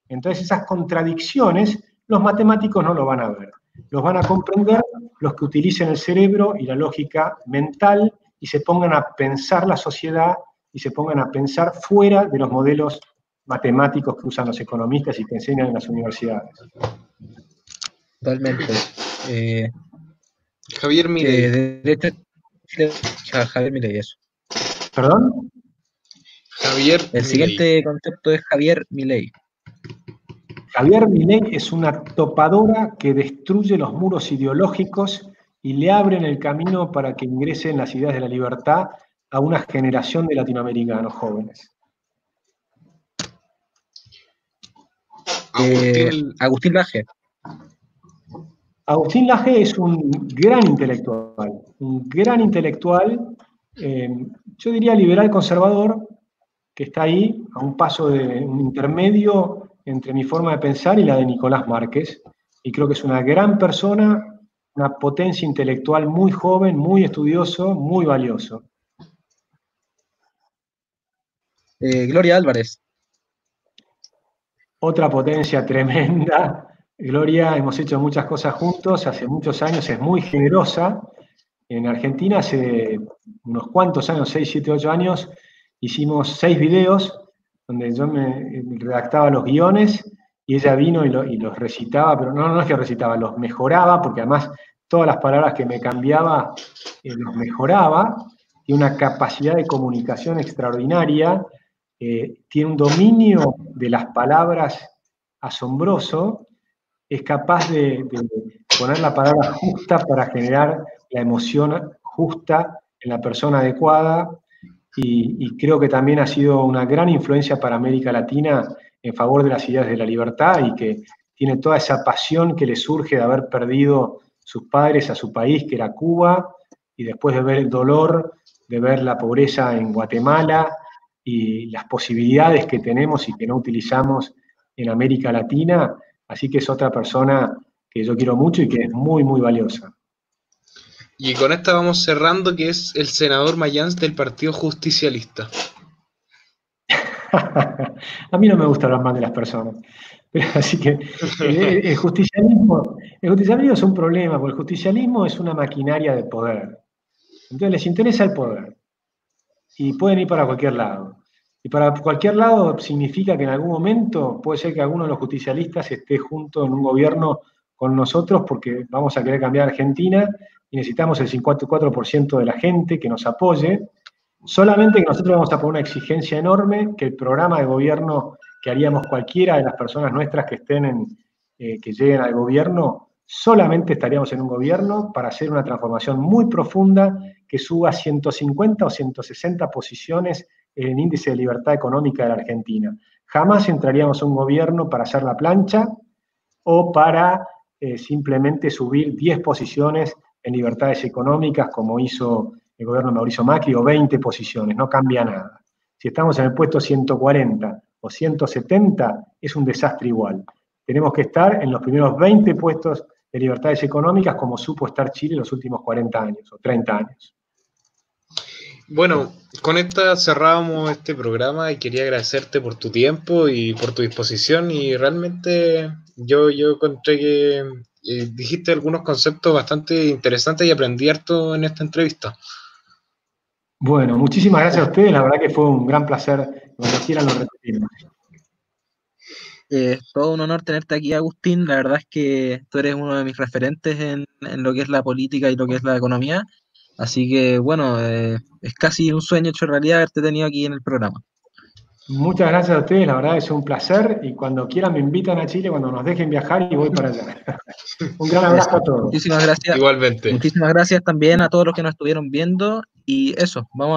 Entonces, esas contradicciones los matemáticos no lo van a ver. Los van a comprender los que utilicen el cerebro y la lógica mental y se pongan a pensar la sociedad y se pongan a pensar fuera de los modelos matemáticos que usan los economistas y que enseñan en las universidades. Totalmente. Eh, Javier, mire. Javier Milei, eso. ¿Perdón? Javier. El siguiente concepto es Javier Milei. Javier Milei es una topadora que destruye los muros ideológicos y le abren el camino para que ingresen las ideas de la libertad a una generación de latinoamericanos jóvenes. Eh, Agustín Laje. Agustín Laje es un gran intelectual, un gran intelectual, eh, yo diría liberal conservador, que está ahí a un paso de un intermedio entre mi forma de pensar y la de Nicolás Márquez. Y creo que es una gran persona, una potencia intelectual muy joven, muy estudioso, muy valioso. Eh, Gloria Álvarez. Otra potencia tremenda, Gloria, hemos hecho muchas cosas juntos, hace muchos años, es muy generosa. En Argentina, hace unos cuantos años, 6, 7, 8 años, hicimos seis videos donde yo me redactaba los guiones y ella vino y, los recitaba, pero no, no es que recitaba, los mejoraba, porque además todas las palabras que me cambiaba eh, los mejoraba, tiene una capacidad de comunicación extraordinaria, eh, tiene un dominio de las palabras asombroso, es capaz de, poner la palabra justa para generar la emoción justa en la persona adecuada y, creo que también ha sido una gran influencia para América Latina en favor de las ideas de la libertad y que tiene toda esa pasión que le surge de haber perdido sus padres a su país, que era Cuba, y después de ver el dolor, de ver la pobreza en Guatemala y las posibilidades que tenemos y que no utilizamos en América Latina. Así que es otra persona que yo quiero mucho y que es muy, muy valiosa. Y con esta vamos cerrando, que es el senador Mayans del Partido Justicialista. a mí no me gusta hablar mal de las personas. Así que eh, el, justicialismo, el justicialismo es un problema, porque el justicialismo es una maquinaria de poder. Entonces les interesa el poder. Y pueden ir para cualquier lado. Y para cualquier lado significa que en algún momento puede ser que alguno de los justicialistas esté junto en un gobierno con nosotros porque vamos a querer cambiar Argentina y necesitamos el 54% de la gente que nos apoye. Solamente que nosotros vamos a poner una exigencia enorme que el programa de gobierno que haríamos cualquiera de las personas nuestras que estén en, eh, que lleguen al gobierno, solamente estaríamos en un gobierno para hacer una transformación muy profunda que suba 150 o 160 posiciones en el índice de libertad económica de la Argentina. Jamás entraríamos a un gobierno para hacer la plancha o para eh, simplemente subir 10 posiciones en libertades económicas como hizo el gobierno de Mauricio Macri o 20 posiciones, no cambia nada. Si estamos en el puesto 140 o 170, es un desastre igual. Tenemos que estar en los primeros 20 puestos de libertades económicas como supo estar Chile en los últimos 40 años o 30 años. Bueno, con esta cerramos este programa y quería agradecerte por tu tiempo y por tu disposición y realmente yo, yo encontré que eh, dijiste algunos conceptos bastante interesantes y aprendí harto en esta entrevista. Bueno, muchísimas gracias a ustedes, la verdad que fue un gran placer, cuando quieran lo repetimos. Es todo un honor tenerte aquí, Agustín. La verdad es que tú eres uno de mis referentes en, lo que es la política y lo que es la economía. Así que, bueno, eh, es casi un sueño hecho realidad haberte tenido aquí en el programa. Muchas gracias a ustedes, la verdad es un placer y cuando quieran me invitan a Chile, cuando nos dejen viajar y voy para allá. un gran abrazo a todos. Muchísimas gracias. Igualmente. Muchísimas gracias también a todos los que nos estuvieron viendo y eso, vamos